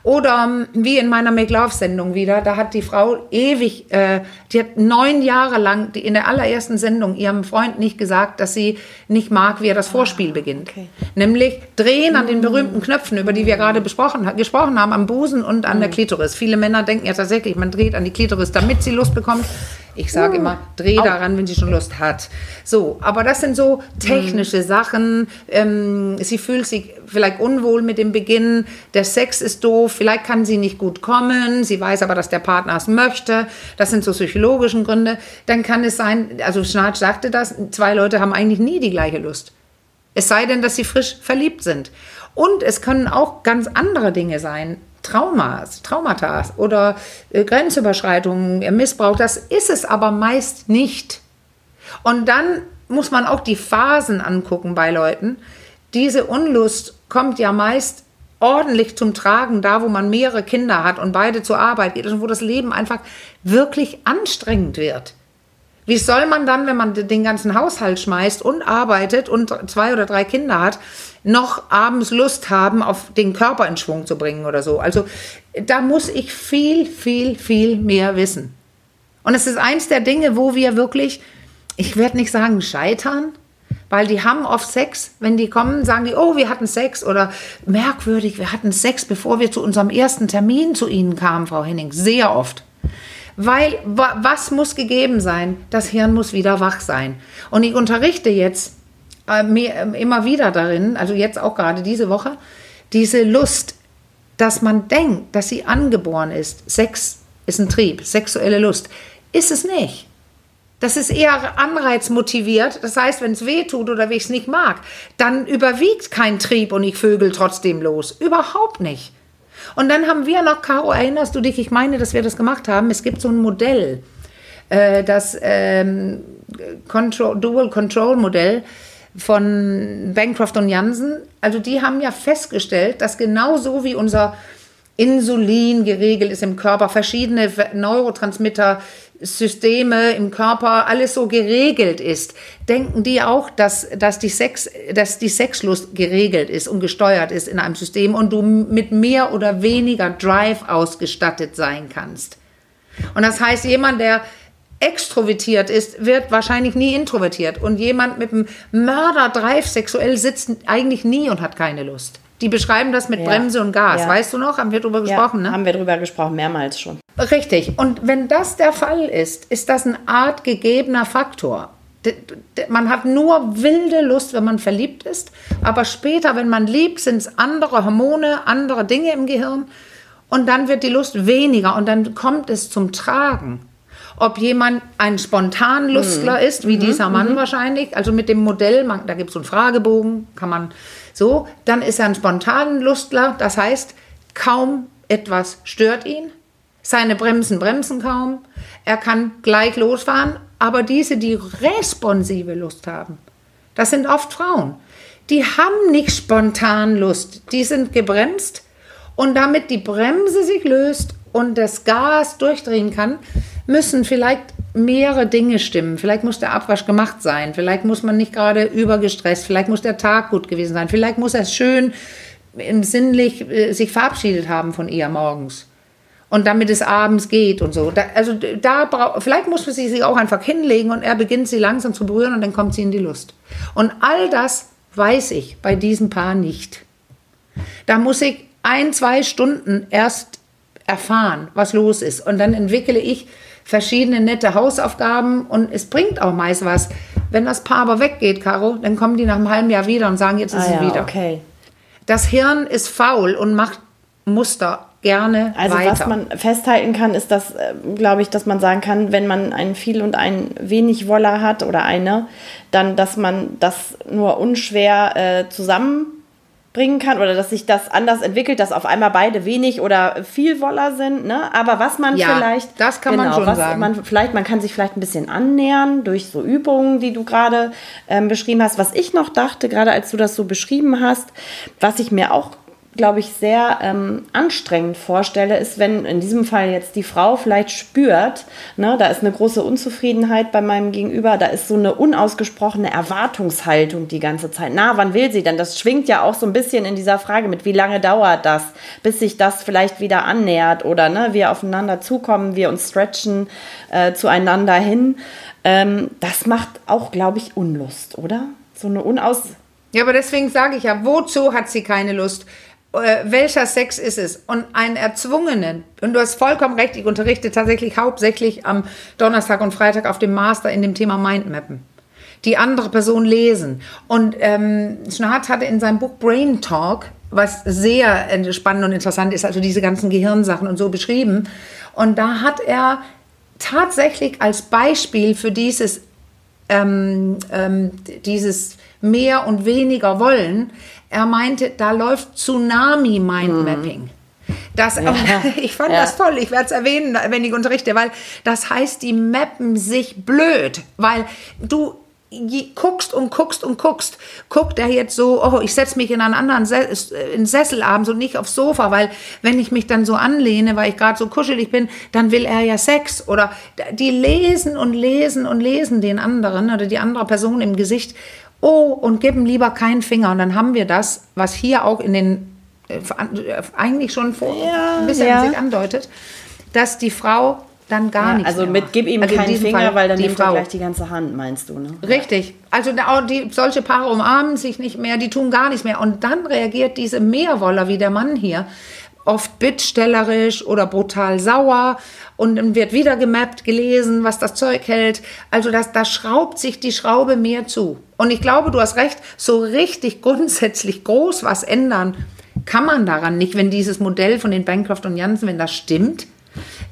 Oder ähm, wie in meiner Make Love Sendung wieder, da hat die Frau ewig, äh, die hat neun Jahre lang die, in der allerersten Sendung ihrem Freund nicht gesagt, dass sie nicht mag, wie er das Vorspiel beginnt. okay. Nämlich drehen an den berühmten Knöpfen, über die wir gerade besprochen, ha- gesprochen haben, am Busen und an der Klitoris. Viele Männer denken ja tatsächlich, man dreht an die Klitoris, damit sie Lust bekommt. Ich sage immer, dreh daran, wenn sie schon Lust hat. So, aber das sind so technische Sachen. Ähm, sie fühlt sich vielleicht unwohl mit dem Beginn. Der Sex ist doof. Vielleicht kann sie nicht gut kommen. Sie weiß aber, dass der Partner es möchte. Das sind so psychologischen Gründe. Dann kann es sein, also Schnarch sagte das, zwei Leute haben eigentlich nie die gleiche Lust. Es sei denn, dass sie frisch verliebt sind. Und es können auch ganz andere Dinge sein. Traumas, Traumata oder äh, Grenzüberschreitungen, äh, Missbrauch, das ist es aber meist nicht. Und dann muss man auch die Phasen angucken bei Leuten. Diese Unlust kommt ja meist ordentlich zum Tragen, da wo man mehrere Kinder hat und beide zur Arbeit geht und wo das Leben einfach wirklich anstrengend wird. Wie soll man dann, wenn man den ganzen Haushalt schmeißt und arbeitet und zwei oder drei Kinder hat, noch abends Lust haben, auf den Körper in Schwung zu bringen oder so? Also da muss ich viel, viel, viel mehr wissen. Und es ist eins der Dinge, wo wir wirklich, ich werde nicht sagen scheitern, weil die haben oft Sex. Wenn die kommen, sagen die, oh, wir hatten Sex oder merkwürdig, wir hatten Sex, bevor wir zu unserem ersten Termin zu Ihnen kamen, Frau Henning. Sehr oft. Weil wa was muss gegeben sein? Das Hirn muss wieder wach sein. Und ich unterrichte jetzt äh, mir, äh, immer wieder darin, also jetzt auch gerade diese Woche, diese Lust, dass man denkt, dass sie angeboren ist. Sex ist ein Trieb, sexuelle Lust. Ist es nicht. Das ist eher anreizmotiviert. Das heißt, wenn es weh tut oder wenn ich es nicht mag, dann überwiegt kein Trieb und ich vögel trotzdem los. Überhaupt nicht. Und dann haben wir noch, Caro, erinnerst du dich, ich meine, dass wir das gemacht haben, es gibt so ein Modell, äh, das ähm, Control, Dual Control Modell von Bancroft und Jansen. Also die haben ja festgestellt, dass genauso wie unser Insulin geregelt ist im Körper, verschiedene Neurotransmitter, Systeme im Körper, alles so geregelt ist, denken die auch, dass, dass, die Sex, dass die Sexlust geregelt ist und gesteuert ist in einem System und du mit mehr oder weniger Drive ausgestattet sein kannst. Und das heißt, jemand, der extrovertiert ist, wird wahrscheinlich nie introvertiert. Und jemand mit einem Mörder-Drive sexuell sitzt eigentlich nie und hat keine Lust. Die beschreiben das mit Ja. Bremse und Gas. Ja. Weißt du noch? Haben wir drüber gesprochen, ja, ne? Haben wir drüber gesprochen, mehrmals schon. Richtig. Und wenn das der Fall ist, ist das ein Art gegebener Faktor. Man hat nur wilde Lust, wenn man verliebt ist. Aber später, wenn man liebt, sind es andere Hormone, andere Dinge im Gehirn. Und dann wird die Lust weniger und dann kommt es zum Tragen. Ob jemand ein Spontanlustler ist, wie dieser Mann wahrscheinlich, also mit dem Modell, man, da gibt es so einen Fragebogen, kann man so, dann ist er ein Spontanlustler, das heißt, kaum etwas stört ihn, seine Bremsen bremsen kaum, er kann gleich losfahren, aber diese, die responsive Lust haben, das sind oft Frauen, die haben nicht spontan Lust, die sind gebremst. Und damit die Bremse sich löst und das Gas durchdrehen kann, müssen vielleicht mehrere Dinge stimmen. Vielleicht muss der Abwasch gemacht sein, vielleicht muss man nicht gerade übergestresst, vielleicht muss der Tag gut gewesen sein, vielleicht muss er schön im sinnlich äh, sich verabschiedet haben von ihr morgens. Und damit es abends geht und so. Da, also da vielleicht muss man sie sich auch einfach hinlegen und er beginnt sie langsam zu berühren und dann kommt sie in die Lust. Und all das weiß ich bei diesem Paar nicht. Da muss ich ein, zwei Stunden erst erfahren, was los ist. Und dann entwickle ich verschiedene nette Hausaufgaben und es bringt auch meist was. Wenn das Paar aber weggeht, Caro, dann kommen die nach einem halben Jahr wieder und sagen, jetzt ist Ah es ja, wieder. okay. Das Hirn ist faul und macht Muster gerne Also weiter. was man festhalten kann, ist, dass, äh, glaube ich, dass man sagen kann, wenn man einen viel und einen wenig Woller hat oder eine, dann, dass man das nur unschwer äh, zusammenbringen kann oder dass sich das anders entwickelt, dass auf einmal beide wenig oder viel Woller sind. Ne? Aber was man Ja, vielleicht, genau, das kann man schon was sagen. Man vielleicht, man kann sich vielleicht ein bisschen annähern durch so Übungen, die du gerade ähm, beschrieben hast. Was ich noch dachte, gerade als du das so beschrieben hast, was ich mir auch glaube ich, sehr ähm, anstrengend vorstelle, ist, wenn in diesem Fall jetzt die Frau vielleicht spürt, ne, da ist eine große Unzufriedenheit bei meinem Gegenüber, da ist so eine unausgesprochene Erwartungshaltung die ganze Zeit. Na, wann will sie denn? Das schwingt ja auch so ein bisschen in dieser Frage mit, wie lange dauert das, bis sich das vielleicht wieder annähert oder ne, wir aufeinander zukommen, wir uns stretchen äh, zueinander hin. Ähm, das macht auch, glaube ich, Unlust, oder? So eine unaus... Ja, aber deswegen sage ich ja, wozu hat sie keine Lust? Äh, welcher Sex ist es? Und einen erzwungenen, und du hast vollkommen recht, ich unterrichte tatsächlich hauptsächlich am Donnerstag und Freitag auf dem Master in dem Thema Mindmappen. Die andere Person lesen. Und ähm, Schnarrt hatte in seinem Buch Brain Talk, was sehr äh, spannend und interessant ist, also diese ganzen Gehirnsachen und so beschrieben. Und da hat er tatsächlich als Beispiel für dieses ähm, ähm, dieses mehr und weniger wollen. Er meinte, da läuft Tsunami Mindmapping. Das, ich fand Ja. das toll, ich werde es erwähnen, wenn ich unterrichte, weil das heißt, die mappen sich blöd, weil du guckst und guckst und guckst. Guckt er jetzt so, oh, ich setze mich in einen anderen Ses äh, in Sessel abends und nicht aufs Sofa, weil wenn ich mich dann so anlehne, weil ich gerade so kuschelig bin, dann will er ja Sex. Oder die lesen und lesen und lesen den anderen oder die andere Person im Gesicht. Oh, und geben lieber keinen Finger. Und dann haben wir das, was hier auch in den äh, äh, eigentlich schon vor Ja, ein bisschen ja. sich andeutet, dass die Frau dann gar Ja, nichts also mehr mit gib ihm Also in keinen Finger, Fall weil dann die nimmt er Frau. gleich die ganze Hand, meinst du, ne? Richtig. Also die, solche Paare umarmen sich nicht mehr, die tun gar nichts mehr. Und dann reagiert diese Mehrwoller wie der Mann hier oft bittstellerisch oder brutal sauer und dann wird wieder gemappt, gelesen, was das Zeug hält. Also das, da schraubt sich die Schraube mehr zu. Und ich glaube, du hast recht, so richtig grundsätzlich groß was ändern kann man daran nicht, wenn dieses Modell von den Bancroft und Janssen, wenn das stimmt,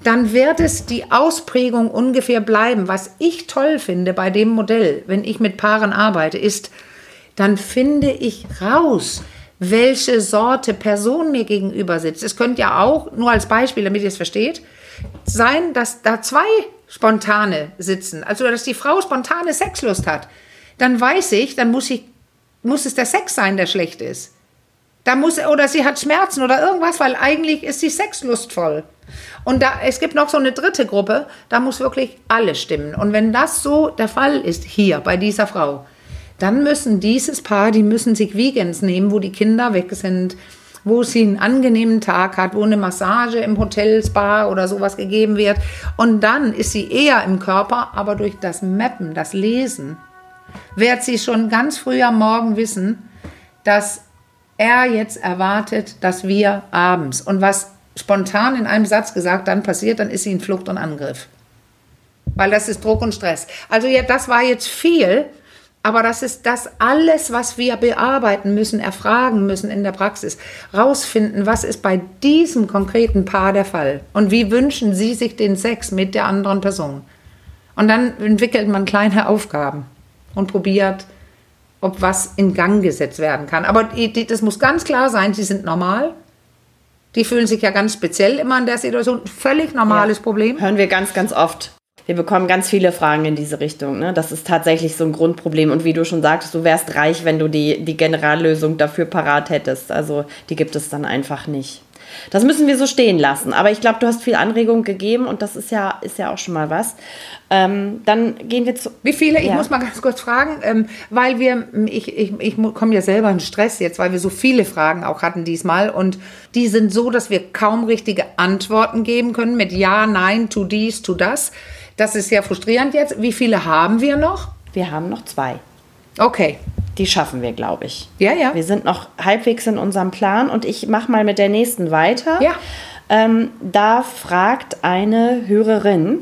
dann wird es die Ausprägung ungefähr bleiben. Was ich toll finde bei dem Modell, wenn ich mit Paaren arbeite, ist, dann finde ich raus, welche Sorte Person mir gegenüber sitzt. Es könnte ja auch, nur als Beispiel, damit ihr es versteht, sein, dass da zwei Spontane sitzen. Also, dass die Frau spontane Sexlust hat. Dann weiß ich, dann muss, ich, muss es der Sex sein, der schlecht ist. Da muss, oder sie hat Schmerzen oder irgendwas, weil eigentlich ist sie sexlustvoll. Und da, es gibt noch so eine dritte Gruppe, da muss wirklich alles stimmen. Und wenn das so der Fall ist, hier bei dieser Frau, dann müssen dieses Paar, die müssen sich Weekends nehmen, wo die Kinder weg sind, wo sie einen angenehmen Tag hat, wo eine Massage im Hotel, Spa oder sowas gegeben wird. Und dann ist sie eher im Körper, aber durch das Mappen, das Lesen, wird sie schon ganz früh am Morgen wissen, dass er jetzt erwartet, dass wir abends und was spontan in einem Satz gesagt dann passiert, dann ist sie in Flucht und Angriff. Weil das ist Druck und Stress. Also ja, das war jetzt viel, aber das ist das alles, was wir bearbeiten müssen, erfragen müssen in der Praxis. Rausfinden, was ist bei diesem konkreten Paar der Fall und wie wünschen Sie sich den Sex mit der anderen Person. Und dann entwickelt man kleine Aufgaben und probiert, ob was in Gang gesetzt werden kann. Aber das muss ganz klar sein, sie sind normal. Die fühlen sich ja ganz speziell immer in der Situation. Völlig normales ja. Problem. Hören wir ganz, ganz oft. Wir bekommen ganz viele Fragen in diese Richtung. Ne? Das ist tatsächlich so ein Grundproblem. Und wie du schon sagtest, du wärst reich, wenn du die, die Generallösung dafür parat hättest. Also die gibt es dann einfach nicht. Das müssen wir so stehen lassen. Aber ich glaube, du hast viel Anregung gegeben und das ist ja, ist ja auch schon mal was. Ähm, dann gehen wir zu. Wie viele? Ja. Ich muss mal ganz kurz fragen, ähm, weil wir, ich, ich, ich komme ja selber in Stress jetzt, weil wir so viele Fragen auch hatten diesmal und die sind so, dass wir kaum richtige Antworten geben können mit Ja, Nein, tu dies, tu das. Das ist sehr frustrierend jetzt. Wie viele haben wir noch? Wir haben noch zwei. Okay. Die schaffen wir, glaube ich. Ja, ja. Wir sind noch halbwegs in unserem Plan und ich mache mal mit der nächsten weiter. Ja. Ähm, da fragt eine Hörerin,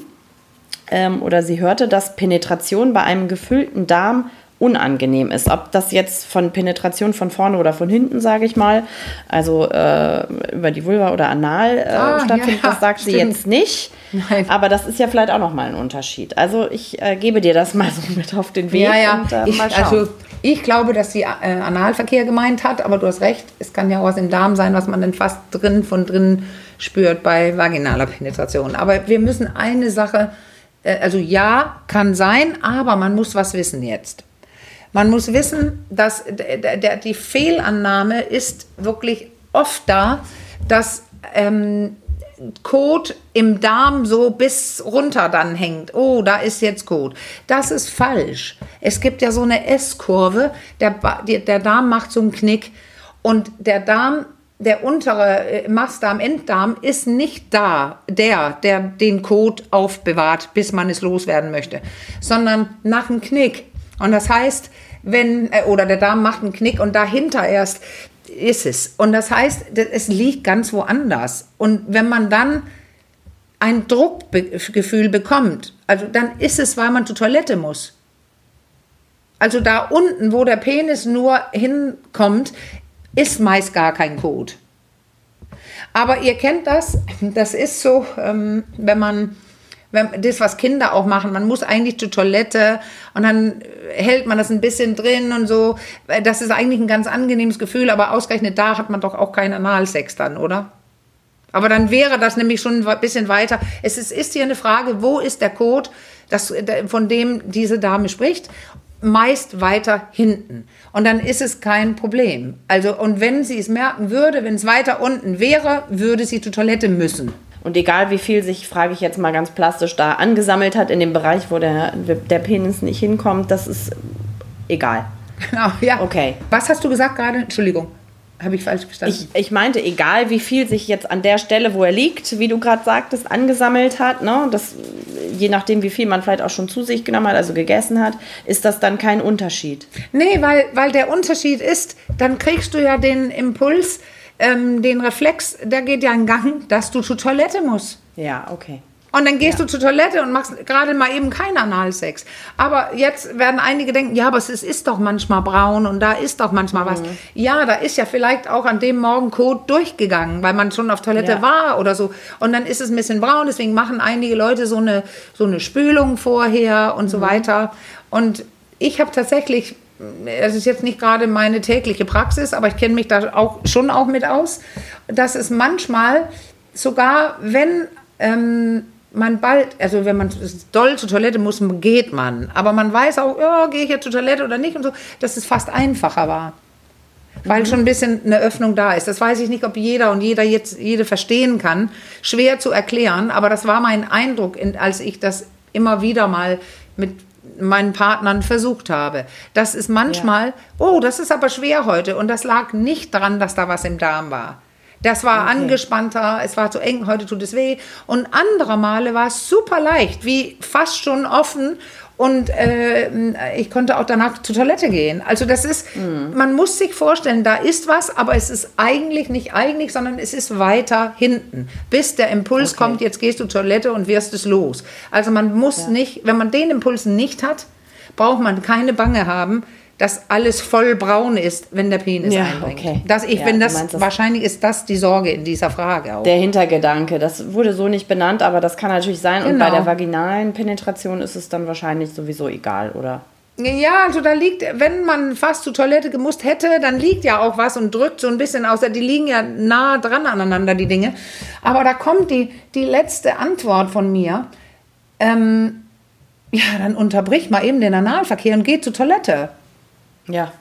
ähm, oder sie hörte, dass Penetration bei einem gefüllten Darm unangenehm ist. Ob das jetzt von Penetration von vorne oder von hinten, sage ich mal, also äh, über die Vulva oder anal äh, ah, stattfindet, ja, das sagt stimmt. sie jetzt nicht. Nein. Aber das ist ja vielleicht auch nochmal ein Unterschied. Also ich äh, gebe dir das mal so mit auf den Weg ja, ja. und äh, ich. Also ich glaube, dass sie äh, Analverkehr gemeint hat, aber du hast recht, es kann ja auch was im Darm sein, was man dann fast drin von drin spürt bei vaginaler Penetration. Aber wir müssen eine Sache äh, also ja, kann sein, aber man muss was wissen jetzt. Man muss wissen, dass die Fehlannahme ist wirklich oft da, dass ähm, Kot im Darm so bis runter dann hängt. Oh, da ist jetzt Kot. Das ist falsch. Es gibt ja so eine S-Kurve. Der, der Darm macht so einen Knick und der Darm der untere äh, Mastdarm, Enddarm ist nicht da, der, der den Kot aufbewahrt, bis man es loswerden möchte, sondern nach einem Knick. Und das heißt, wenn, äh, oder der Darm macht einen Knick und dahinter erst ist es. Und das heißt, es liegt ganz woanders. Und wenn man dann ein Druckgefühl bekommt, also dann ist es, weil man zur Toilette muss. Also da unten, wo der Penis nur hinkommt, ist meist gar kein Code. Aber ihr kennt das, das ist so, ähm, wenn man, wenn, das, was Kinder auch machen, man muss eigentlich zur Toilette und dann hält man das ein bisschen drin und so. Das ist eigentlich ein ganz angenehmes Gefühl, aber ausgerechnet da hat man doch auch keinen Analsex dann, oder? Aber dann wäre das nämlich schon ein bisschen weiter. Es ist, ist hier eine Frage, wo ist der Code, das, von dem diese Dame spricht? meist weiter hinten. Und dann ist es kein Problem. Also, und wenn sie es merken würde, wenn es weiter unten wäre, würde sie zur Toilette müssen. Und egal wie viel sich, frage ich jetzt mal ganz plastisch, da angesammelt hat in dem Bereich, wo der, der Penis nicht hinkommt, das ist egal. Genau, ja. Okay. Was hast du gesagt gerade? Entschuldigung. Habe ich falsch verstanden? Ich, ich, meinte, egal wie viel sich jetzt an der Stelle, wo er liegt, wie du gerade sagtest, angesammelt hat, ne, das, je nachdem, wie viel man vielleicht auch schon zu sich genommen hat, also gegessen hat, ist das dann kein Unterschied. Nee, weil, weil der Unterschied ist, dann kriegst du ja den Impuls, ähm, den Reflex, der geht ja in Gang, dass du zur Toilette musst. Ja, okay. Und dann gehst ja. du zur Toilette und machst gerade mal eben keinen Analsex. Aber jetzt werden einige denken, ja, aber es ist, ist doch manchmal braun und da ist doch manchmal mhm. was. Ja, da ist ja vielleicht auch an dem Morgen Kot durchgegangen, weil man schon auf Toilette ja. war oder so. Und dann ist es ein bisschen braun, deswegen machen einige Leute so eine, so eine Spülung vorher und mhm. so weiter. Und ich habe tatsächlich es ist jetzt nicht gerade meine tägliche Praxis, aber ich kenne mich da auch schon auch mit aus, dass es manchmal sogar, wenn ähm, man bald, also wenn man doll zur Toilette muss, geht man. Aber man weiß auch, ja, gehe ich jetzt zur Toilette oder nicht und so, dass es fast einfacher war. Weil mhm. schon ein bisschen eine Öffnung da ist. Das weiß ich nicht, ob jeder und jeder jetzt jede verstehen kann. Schwer zu erklären, aber das war mein Eindruck, als ich das immer wieder mal mit meinen Partnern versucht habe. Das ist manchmal, ja. oh, das ist aber schwer heute. Und das lag nicht daran, dass da was im Darm war. Das war okay. angespannter, es war zu eng, heute tut es weh. Und andere Male war es super leicht, wie fast schon offen. Und äh, ich konnte auch danach zur Toilette gehen. Also das ist, mhm. man muss sich vorstellen, da ist was, aber es ist eigentlich nicht eigentlich, sondern es ist weiter hinten, bis der Impuls okay. kommt, jetzt gehst du zur Toilette und wirst es los. Also man muss ja. nicht, wenn man den Impuls nicht hat, braucht man keine Bange haben, dass alles voll braun ist, wenn der Penis ja, eindringt. Okay. Dass ich, ja, wenn das, das, wahrscheinlich ist das die Sorge in dieser Frage auch. Der Hintergedanke, das wurde so nicht benannt, aber das kann natürlich sein. Genau. Und bei genau. der vaginalen Penetration ist es dann wahrscheinlich sowieso egal, oder? Ja, also da liegt, wenn man fast zur Toilette gemusst hätte, dann liegt ja auch was und drückt so ein bisschen aus. Die liegen ja nah dran aneinander, die Dinge. Aber da kommt die, die letzte Antwort von mir. Ähm, ja, dann unterbrich mal eben den Analverkehr und geh zur Toilette. Ja.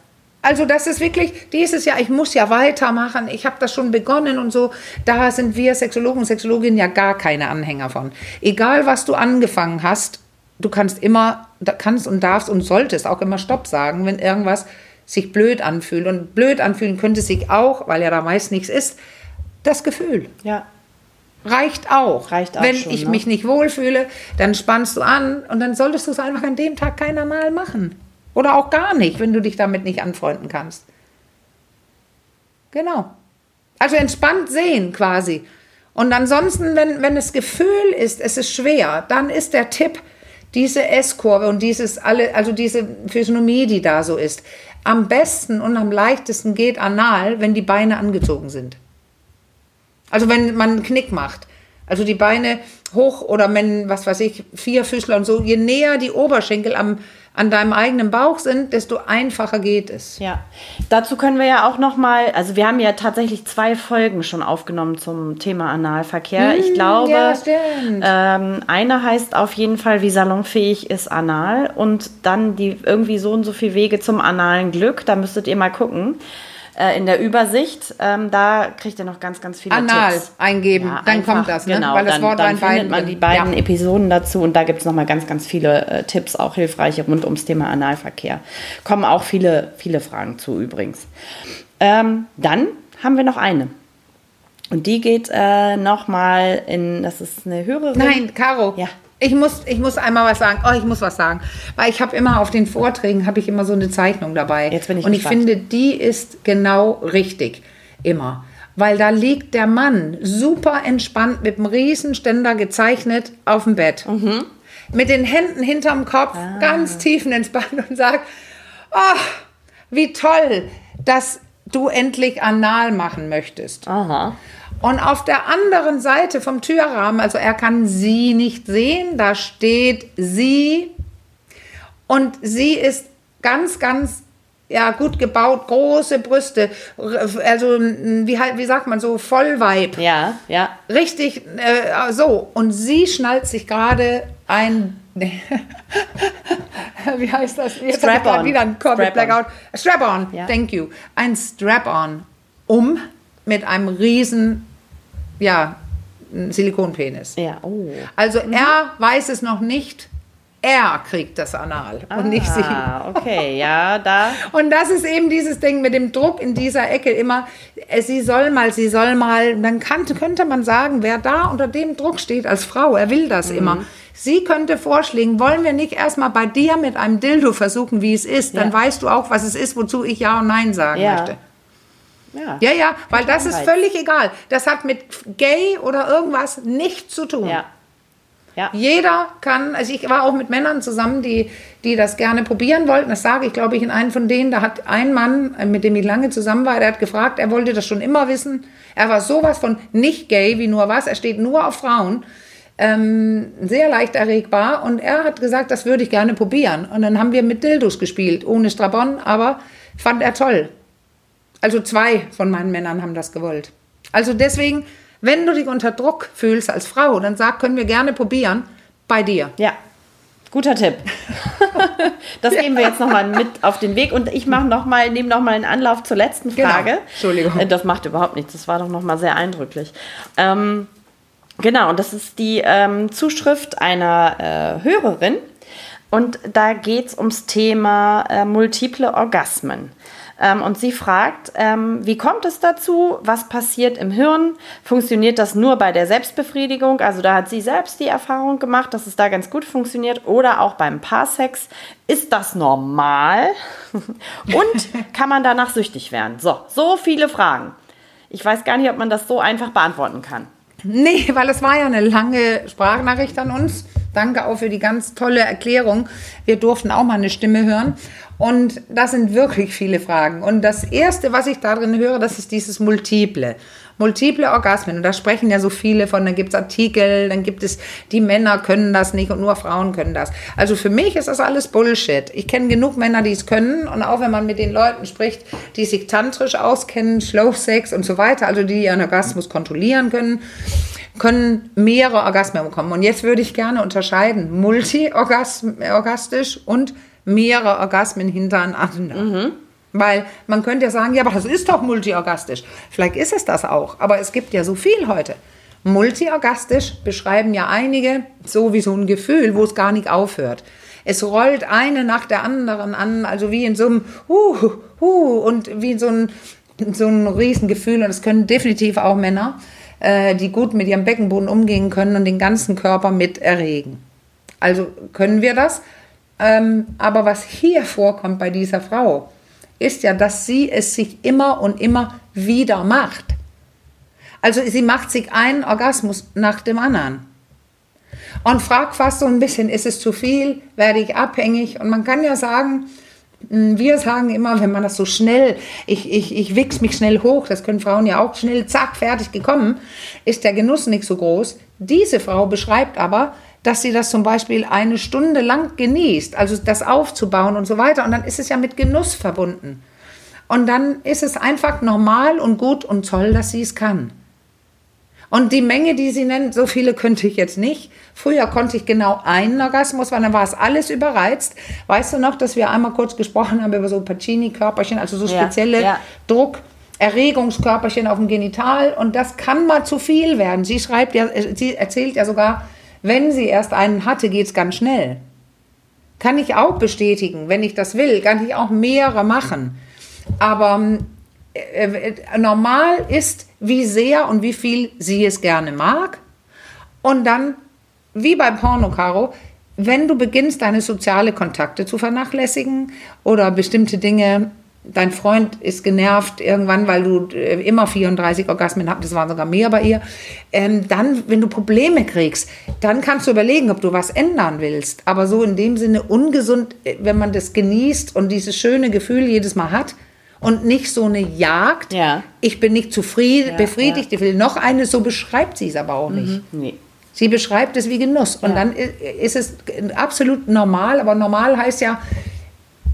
Also das ist wirklich dieses Jahr, ich muss ja weitermachen, ich habe das schon begonnen und so. Da sind wir Sexologen und Sexologinnen ja gar keine Anhänger von. Egal, was du angefangen hast, du kannst immer, kannst und darfst und solltest auch immer Stopp sagen, wenn irgendwas sich blöd anfühlt. Und blöd anfühlen könnte sich auch, weil ja da meist nichts ist, das Gefühl. Ja. Reicht auch. Reicht auch Wenn schon, ich ne? mich nicht wohlfühle, dann spannst du an und dann solltest du es einfach an dem Tag keiner Mal machen. Oder auch gar nicht, wenn du dich damit nicht anfreunden kannst. Genau. Also entspannt sehen quasi. Und ansonsten, wenn, wenn das Gefühl ist, es ist schwer, dann ist der Tipp, diese S-Kurve und dieses alle, also diese Physiognomie, die da so ist, am besten und am leichtesten geht anal, wenn die Beine angezogen sind. Also wenn man einen Knick macht. Also die Beine hoch oder wenn, was weiß ich, vier Füßler und so, je näher die Oberschenkel am, an deinem eigenen Bauch sind, desto einfacher geht es. Ja, dazu können wir ja auch noch mal, also wir haben ja tatsächlich zwei Folgen schon aufgenommen zum Thema Analverkehr. Hm, ich glaube, ja, ähm, eine heißt auf jeden Fall, wie salonfähig ist Anal und dann die irgendwie so und so viele Wege zum analen Glück. Da müsstet ihr mal gucken äh, in der Übersicht. Ähm, da kriegt ihr noch ganz, ganz viele Anal Tipps. eingeben, ja, dann einfach, kommt das, ne? Genau, weil das dann, Wort dann findet man die beiden ja. Episoden dazu und da gibt es nochmal ganz, ganz viele äh, Tipps, auch hilfreiche rund ums Thema Analverkehr. Kommen auch viele, viele Fragen zu übrigens. Ähm, dann haben wir noch eine. Und die geht äh, nochmal in, das ist eine Hörerin. Nein, Caro. Ja. Ich muss, ich muss einmal was sagen. Oh, ich muss was sagen. Weil ich habe immer auf den Vorträgen, habe ich immer so eine Zeichnung dabei. Jetzt bin ich Und gespannt. ich finde, die ist genau richtig. Immer. Weil da liegt der Mann super entspannt mit einem Riesenständer gezeichnet auf dem Bett. Mhm. Mit den Händen hinterm Kopf, ah. ganz tiefenentspannt und sagt, oh, wie toll, dass du endlich anal machen möchtest. Aha. Und auf der anderen Seite vom Türrahmen, also er kann sie nicht sehen, da steht sie und sie ist ganz, ganz ja, gut gebaut, große Brüste, also wie, halt, wie sagt man so, Vollweib. Ja, ja. Richtig, äh, so. Und sie schnallt sich gerade ein, wie heißt das? Jetzt Strap-on. wieder ein Strap-on. Strap-on, ja. thank you. Ein Strap-on um mit einem riesen, ja, Silikonpenis. Ja, oh. Also mhm. er weiß es noch nicht, er kriegt das Anal ah, und nicht sie. Ah, okay, ja, da. Und das ist eben dieses Ding mit dem Druck in dieser Ecke immer, äh, sie soll mal, sie soll mal, dann kann, könnte man sagen, wer da unter dem Druck steht als Frau, er will das mhm. immer. Sie könnte vorschlagen, wollen wir nicht erstmal bei dir mit einem Dildo versuchen, wie es ist, dann ja. weißt du auch, was es ist, wozu ich Ja und Nein sagen ja. möchte. Ja, ja, ja weil das ist völlig egal. Das hat mit gay oder irgendwas nichts zu tun. Ja. Ja. Jeder kann, also ich war auch mit Männern zusammen, die, die das gerne probieren wollten. Das sage ich, glaube ich, in einem von denen. Da hat ein Mann, mit dem ich lange zusammen war, der hat gefragt, er wollte das schon immer wissen. Er war sowas von nicht gay wie nur was. Er steht nur auf Frauen. Ähm, sehr leicht erregbar. Und er hat gesagt, das würde ich gerne probieren. Und dann haben wir mit Dildos gespielt, ohne Strabon, aber fand er toll. Also zwei von meinen Männern haben das gewollt. Also deswegen, wenn du dich unter Druck fühlst als Frau, dann sag, können wir gerne probieren bei dir. Ja. Guter Tipp. das ja. nehmen wir jetzt nochmal mit auf den Weg und ich mache noch mal, nehme nochmal einen Anlauf zur letzten genau. Frage. Genau. Entschuldigung. Äh, das macht überhaupt nichts. Das war doch nochmal sehr eindrücklich. Ähm, genau, und das ist die ähm, Zuschrift einer äh, Hörerin. Und da geht es ums Thema äh, multiple Orgasmen. Ähm, und sie fragt, ähm, wie kommt es dazu? Was passiert im Hirn? Funktioniert das nur bei der Selbstbefriedigung? Also da hat sie selbst die Erfahrung gemacht, dass es da ganz gut funktioniert. Oder auch beim Paarsex. Ist das normal? und kann man danach süchtig werden? So, so viele Fragen. Ich weiß gar nicht, ob man das so einfach beantworten kann. Nee, weil es war ja eine lange Sprachnachricht an uns. Danke auch für die ganz tolle Erklärung. Wir durften auch mal eine Stimme hören. Und das sind wirklich viele Fragen. Und das Erste, was ich darin höre, das ist dieses Multiple. Multiple Orgasmen. Und da sprechen ja so viele von, dann gibt es Artikel, dann gibt es, die Männer können das nicht und nur Frauen können das. Also für mich ist das alles Bullshit. Ich kenne genug Männer, die es können. Und auch wenn man mit den Leuten spricht, die sich tantrisch auskennen, Slow Sex und so weiter, also die ihren Orgasmus kontrollieren können, können mehrere Orgasmen bekommen. Und jetzt würde ich gerne unterscheiden, multi-orgastisch und mehrere Orgasmen hintereinander. Mhm. Weil man könnte ja sagen, ja, aber das ist doch multiorgastisch. Vielleicht ist es das auch, aber es gibt ja so viel heute. Multiorgastisch beschreiben ja einige so wie so ein Gefühl, wo es gar nicht aufhört. Es rollt eine nach der anderen an, also wie in so einem Hu, Hu und wie so ein, so ein Riesengefühl. Und es können definitiv auch Männer, äh, die gut mit ihrem Beckenboden umgehen können und den ganzen Körper mit erregen. Also können wir das. Ähm, aber was hier vorkommt bei dieser Frau, ist ja, dass sie es sich immer und immer wieder macht. Also sie macht sich einen Orgasmus nach dem anderen. Und fragt fast so ein bisschen, ist es zu viel, werde ich abhängig? Und man kann ja sagen, hm, wir sagen immer, wenn man das so schnell, ich, ich, ich wichs mich schnell hoch, das können Frauen ja auch schnell, zack, fertig gekommen, ist der Genuss nicht so groß. Diese Frau beschreibt aber, dass sie das zum Beispiel eine Stunde lang genießt, also das aufzubauen und so weiter. Und dann ist es ja mit Genuss verbunden. Und dann ist es einfach normal und gut und toll, dass sie es kann. Und die Menge, die sie nennt, so viele könnte ich jetzt nicht. Früher konnte ich genau einen Orgasmus, weil dann war es alles überreizt. Weißt du noch, dass wir einmal kurz gesprochen haben über so Pacini-Körperchen, also so spezielle ja, ja. Druck. Erregungskörperchen auf dem Genital und das kann mal zu viel werden. Sie schreibt ja, sie erzählt ja sogar, wenn sie erst einen hatte, geht es ganz schnell. Kann ich auch bestätigen, wenn ich das will, kann ich auch mehrere machen. Aber äh, äh, normal ist, wie sehr und wie viel sie es gerne mag. Und dann, wie bei Porno, Caro, wenn du beginnst, deine soziale Kontakte zu vernachlässigen oder bestimmte Dinge dein Freund ist genervt irgendwann, weil du äh, immer 34 Orgasmen hast, das waren sogar mehr bei ihr, ähm, dann, wenn du Probleme kriegst, dann kannst du überlegen, ob du was ändern willst. Aber so in dem Sinne ungesund, äh, wenn man das genießt und dieses schöne Gefühl jedes Mal hat und nicht so eine Jagd, ja. ich bin nicht zufrieden, ja, befriedigt, ja. ich will noch eine, so beschreibt sie es aber auch nicht. Mhm. Nee. Sie beschreibt es wie Genuss. Und dann ist es absolut normal, aber normal heißt ja,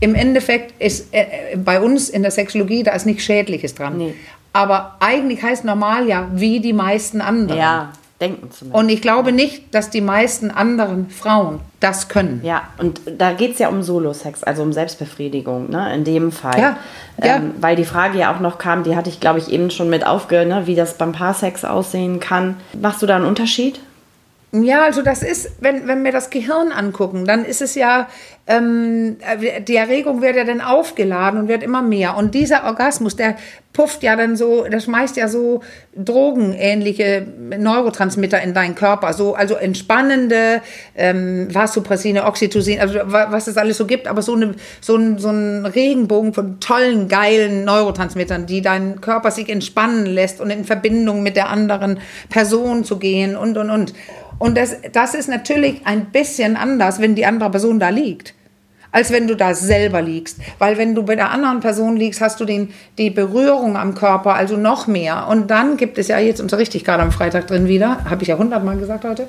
im Endeffekt ist äh, bei uns in der Sexologie, da ist nichts Schädliches dran. Nee. Aber eigentlich heißt normal ja, wie die meisten anderen. Ja, denken zumindest. Und ich glaube nicht, dass die meisten anderen Frauen das können. Ja, und da geht es ja um Solo-Sex, also um Selbstbefriedigung, ne, in dem Fall. Ja, ähm, ja. Weil die Frage ja auch noch kam, die hatte ich, glaube ich, eben schon mit aufgehört, ne, wie das beim Paarsex aussehen kann. Machst du da einen Unterschied? Ja, also das ist, wenn, wenn wir das Gehirn angucken, dann ist es ja, ähm, die Erregung wird ja dann aufgeladen und wird immer mehr. Und dieser Orgasmus, der pufft ja dann so, der schmeißt ja so drogenähnliche Neurotransmitter in deinen Körper, so, also entspannende, ähm, Vasopressine, Oxytocin, also was es alles so gibt, aber so, eine, so, ein, so ein Regenbogen von tollen, geilen Neurotransmittern, die deinen Körper sich entspannen lässt und in Verbindung mit der anderen Person zu gehen und, und, und. Und das, das ist natürlich ein bisschen anders, wenn die andere Person da liegt, als wenn du da selber liegst. Weil wenn du bei der anderen Person liegst, hast du den, die Berührung am Körper, also noch mehr. Und dann gibt es ja, jetzt unterrichte ich gerade am Freitag drin wieder, habe ich ja hundertmal gesagt heute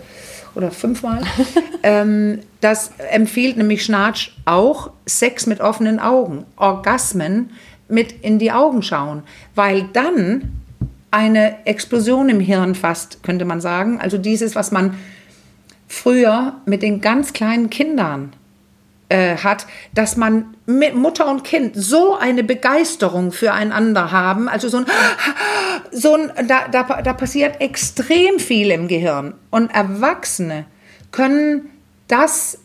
oder fünfmal. ähm, das empfiehlt nämlich Schnatsch auch Sex mit offenen Augen, Orgasmen mit in die Augen schauen, weil dann eine Explosion im Hirn fast, könnte man sagen. Also dieses, was man früher mit den ganz kleinen Kindern äh, hat, dass man mit Mutter und Kind so eine Begeisterung füreinander haben. Also so ein, so ein da, da, da passiert extrem viel im Gehirn. Und Erwachsene können das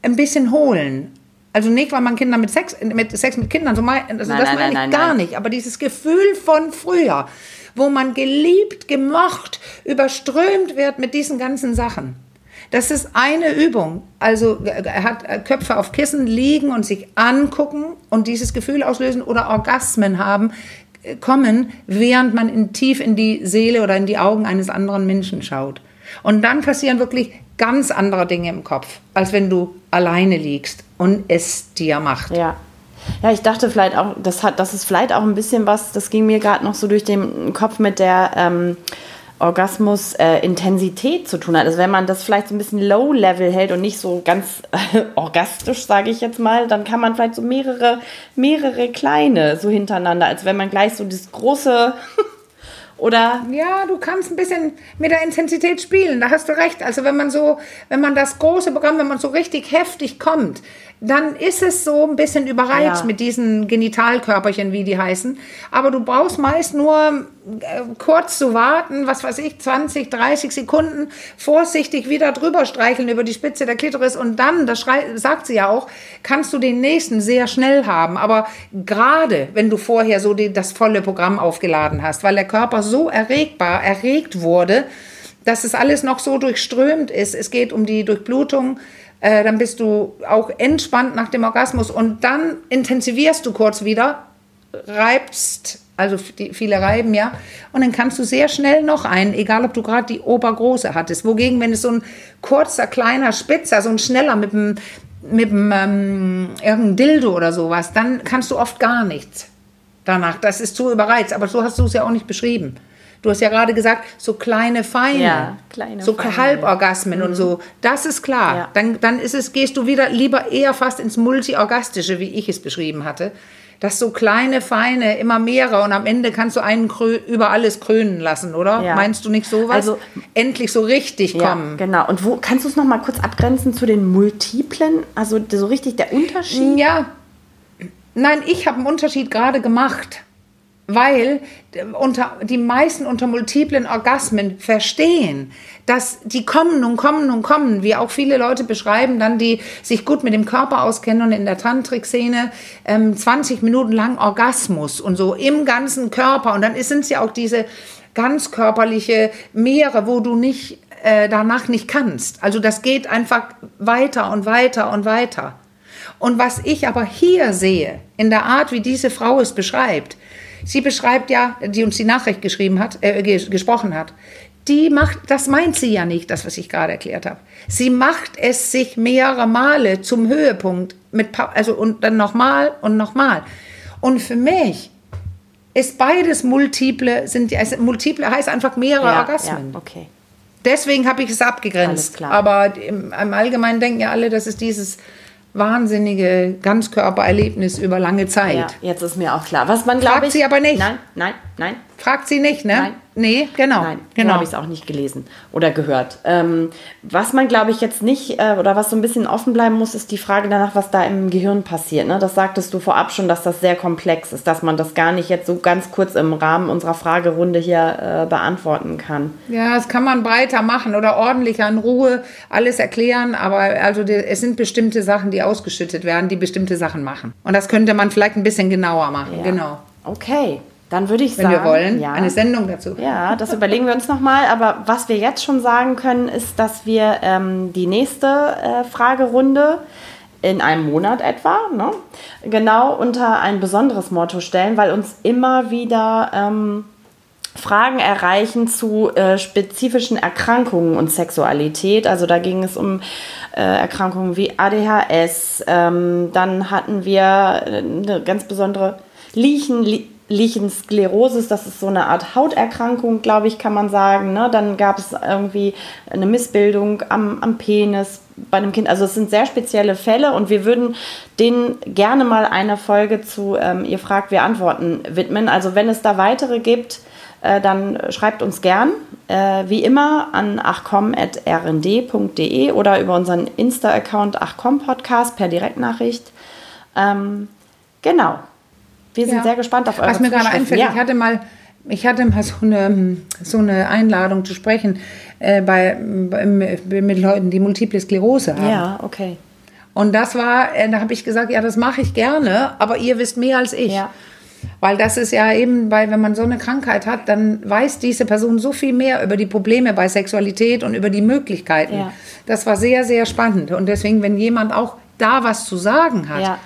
ein bisschen holen. Also nicht, weil man Kinder mit Sex mit, Sex mit Kindern so meint, also Nein, das nein, meine ich nein, gar nicht. Aber dieses Gefühl von früher, wo man geliebt, gemocht, überströmt wird mit diesen ganzen Sachen. Das ist eine Übung. Also er hat äh, Köpfe auf Kissen liegen und sich angucken und dieses Gefühl auslösen oder Orgasmen haben, äh, kommen, während man in, tief in die Seele oder in die Augen eines anderen Menschen schaut. Und dann passieren wirklich ganz andere Dinge im Kopf, als wenn du alleine liegst und es dir macht. Ja. Ja, ich dachte vielleicht auch, das hat, das ist vielleicht auch ein bisschen was, das ging mir gerade noch so durch den Kopf mit der ähm, Orgasmus-Intensität zu tun hat. Also wenn man das vielleicht so ein bisschen low-level hält und nicht so ganz äh, orgastisch, sage ich jetzt mal, dann kann man vielleicht so mehrere, mehrere kleine so hintereinander, als wenn man gleich so das große oder Ja, du kannst ein bisschen mit der Intensität spielen, da hast du recht. Also wenn man so, wenn man das große Programm, wenn man so richtig heftig kommt, dann ist es so ein bisschen überreizt Ja. mit diesen Genitalkörperchen, wie die heißen. Aber du brauchst meist nur äh, kurz zu warten, was weiß ich, 20, 30 Sekunden, vorsichtig wieder drüber streicheln über die Spitze der Klitoris und dann, das sagt sie ja auch, kannst du den nächsten sehr schnell haben. Aber gerade wenn du vorher so die, das volle Programm aufgeladen hast, weil der Körper so erregbar, erregt wurde, dass es alles noch so durchströmt ist. Es geht um die Durchblutung. Äh, dann bist du auch entspannt nach dem Orgasmus und dann intensivierst du kurz wieder, reibst, also viele reiben ja, und dann kannst du sehr schnell noch einen, egal ob du gerade die obergroße hattest. Wogegen, wenn es so ein kurzer, kleiner Spitzer, so ein schneller mit dem, mit dem ähm, irgendein Dildo oder sowas, dann kannst du oft gar nichts danach. Das ist zu überreizt, aber so hast du es ja auch nicht beschrieben. Du hast ja gerade gesagt, so kleine Feine, Ja, kleine so Feine. Halborgasmen und so. Das ist klar. Ja. Dann, dann ist es, gehst du wieder lieber eher fast ins Multiorgastische, wie ich es beschrieben hatte. Das so kleine, feine, immer mehrere und am Ende kannst du einen über alles krönen lassen, oder? Ja. Meinst du nicht sowas? Also- Endlich so richtig kommen. genau. Und wo kannst du es noch mal kurz abgrenzen zu den multiplen? Also so richtig der Unterschied? Ja. Nein, ich habe einen Unterschied gerade gemacht. Weil äh, unter, die meisten unter multiplen Orgasmen verstehen, dass die kommen und kommen und kommen, wie auch viele Leute beschreiben, dann die sich gut mit dem Körper auskennen und in der Tantrikszene ähm, 20 Minuten lang Orgasmus und so im ganzen Körper. Und dann sind es ja auch diese ganz körperliche Meere, wo du nicht äh, danach nicht kannst. Also das geht einfach weiter und weiter und weiter. Und was ich aber hier sehe, in der Art, wie diese Frau es beschreibt, sie beschreibt ja, die uns die Nachricht geschrieben hat, äh, ges gesprochen hat, die macht, das meint sie ja nicht, das, was ich gerade erklärt habe. Sie macht es sich mehrere Male zum Höhepunkt, mit, also und dann nochmal und nochmal. Und für mich ist beides multiple, sind, also multiple heißt einfach mehrere ja, Orgasmen. ja, okay. Deswegen habe ich es abgegrenzt. Aber im, im Allgemeinen denken ja alle, das ist dieses wahnsinnige Ganzkörpererlebnis über lange Zeit. Ja, jetzt ist mir auch klar. Was man, glaube Fragt ich. sie aber nicht. Nein, nein, nein. Fragt sie nicht, ne? Nein. Nee, genau. Nein, genau. genau. habe ich es auch nicht gelesen oder gehört. Ähm, was man, glaube ich, jetzt nicht äh, oder was so ein bisschen offen bleiben muss, ist die Frage danach, was da im Gehirn passiert. Ne? Das sagtest du vorab schon, dass das sehr komplex ist, dass man das gar nicht jetzt so ganz kurz im Rahmen unserer Fragerunde hier äh, beantworten kann. Ja, das kann man breiter machen oder ordentlicher in Ruhe alles erklären, aber also die, es sind bestimmte Sachen, die ausgeschüttet werden, die bestimmte Sachen machen. Und das könnte man vielleicht ein bisschen genauer machen, Ja. genau. Okay, dann würde ich Wenn sagen. wir wollen, ja. eine Sendung dazu. Ja, das überlegen wir uns nochmal. Aber was wir jetzt schon sagen können, ist, dass wir ähm, die nächste äh, Fragerunde in einem Monat etwa, ne, genau unter ein besonderes Motto stellen, weil uns immer wieder ähm, Fragen erreichen zu äh, spezifischen Erkrankungen und Sexualität. Also da ging es um äh, Erkrankungen wie ADHS. Ähm, dann hatten wir äh, eine ganz besondere Lichen, Li Lichensklerosis. Das ist so eine Art Hauterkrankung, glaube ich, kann man sagen. Ne? Dann gab es irgendwie eine Missbildung am, am Penis bei einem Kind. Also es sind sehr spezielle Fälle und wir würden denen gerne mal eine Folge zu ähm, Ihr fragt, wir antworten widmen. Also wenn es da weitere gibt, äh, dann schreibt uns gern, äh, wie immer, an achcom.rnd.de oder über unseren Insta-Account achcom-podcast per Direktnachricht. Ähm, genau. Wir sind Ja. sehr gespannt auf eure Was mir gerade einfällt, Ja. ich hatte mal, ich hatte mal so eine, so eine Einladung zu sprechen äh, bei, bei, mit Leuten, die Multiple Sklerose haben. ja, okay. Und das war, äh, da habe ich gesagt, ja, das mache ich gerne, aber ihr wisst mehr als ich. Ja. Weil das ist ja eben, bei, wenn man so eine Krankheit hat, dann weiß diese Person so viel mehr über die Probleme bei Sexualität und über die Möglichkeiten. Ja. Das war sehr, sehr spannend. Und deswegen, wenn jemand auch da was zu sagen hat Ja.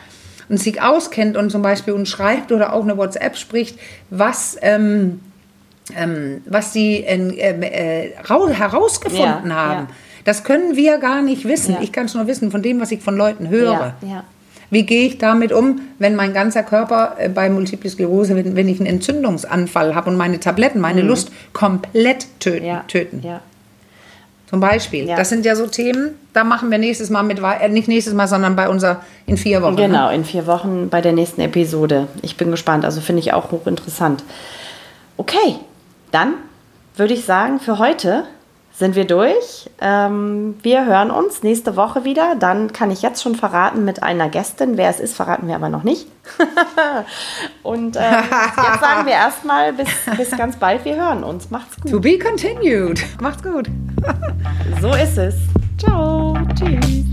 Und sich auskennt und zum Beispiel uns schreibt oder auch eine WhatsApp spricht, was, ähm, ähm, was sie ähm, äh, rau- herausgefunden Ja, haben. ja. Das können wir gar nicht wissen. Ja. Ich kann es nur wissen von dem, was ich von Leuten höre. Wie gehe ich damit um, wenn mein ganzer Körper äh, bei Multiple Sklerose, wenn, wenn ich einen Entzündungsanfall habe und meine Tabletten, meine Lust komplett töten? Mhm. Töten. Zum Beispiel. Ja. Das sind ja so Themen, da machen wir nächstes Mal mit, äh, nicht nächstes Mal, sondern bei unser in vier Wochen. Ne? Genau, in vier Wochen bei der nächsten Episode. Ich bin gespannt, also finde ich auch hochinteressant. Okay, dann würde ich sagen, für heute sind wir durch. Ähm, wir hören uns nächste Woche wieder. Dann kann ich jetzt schon verraten mit einer Gästin. Wer es ist, verraten wir aber noch nicht. Und ähm, jetzt sagen wir erstmal bis, bis ganz bald. Wir hören uns. Macht's gut. To be continued. Macht's gut. So ist es. Ciao. Tschüss.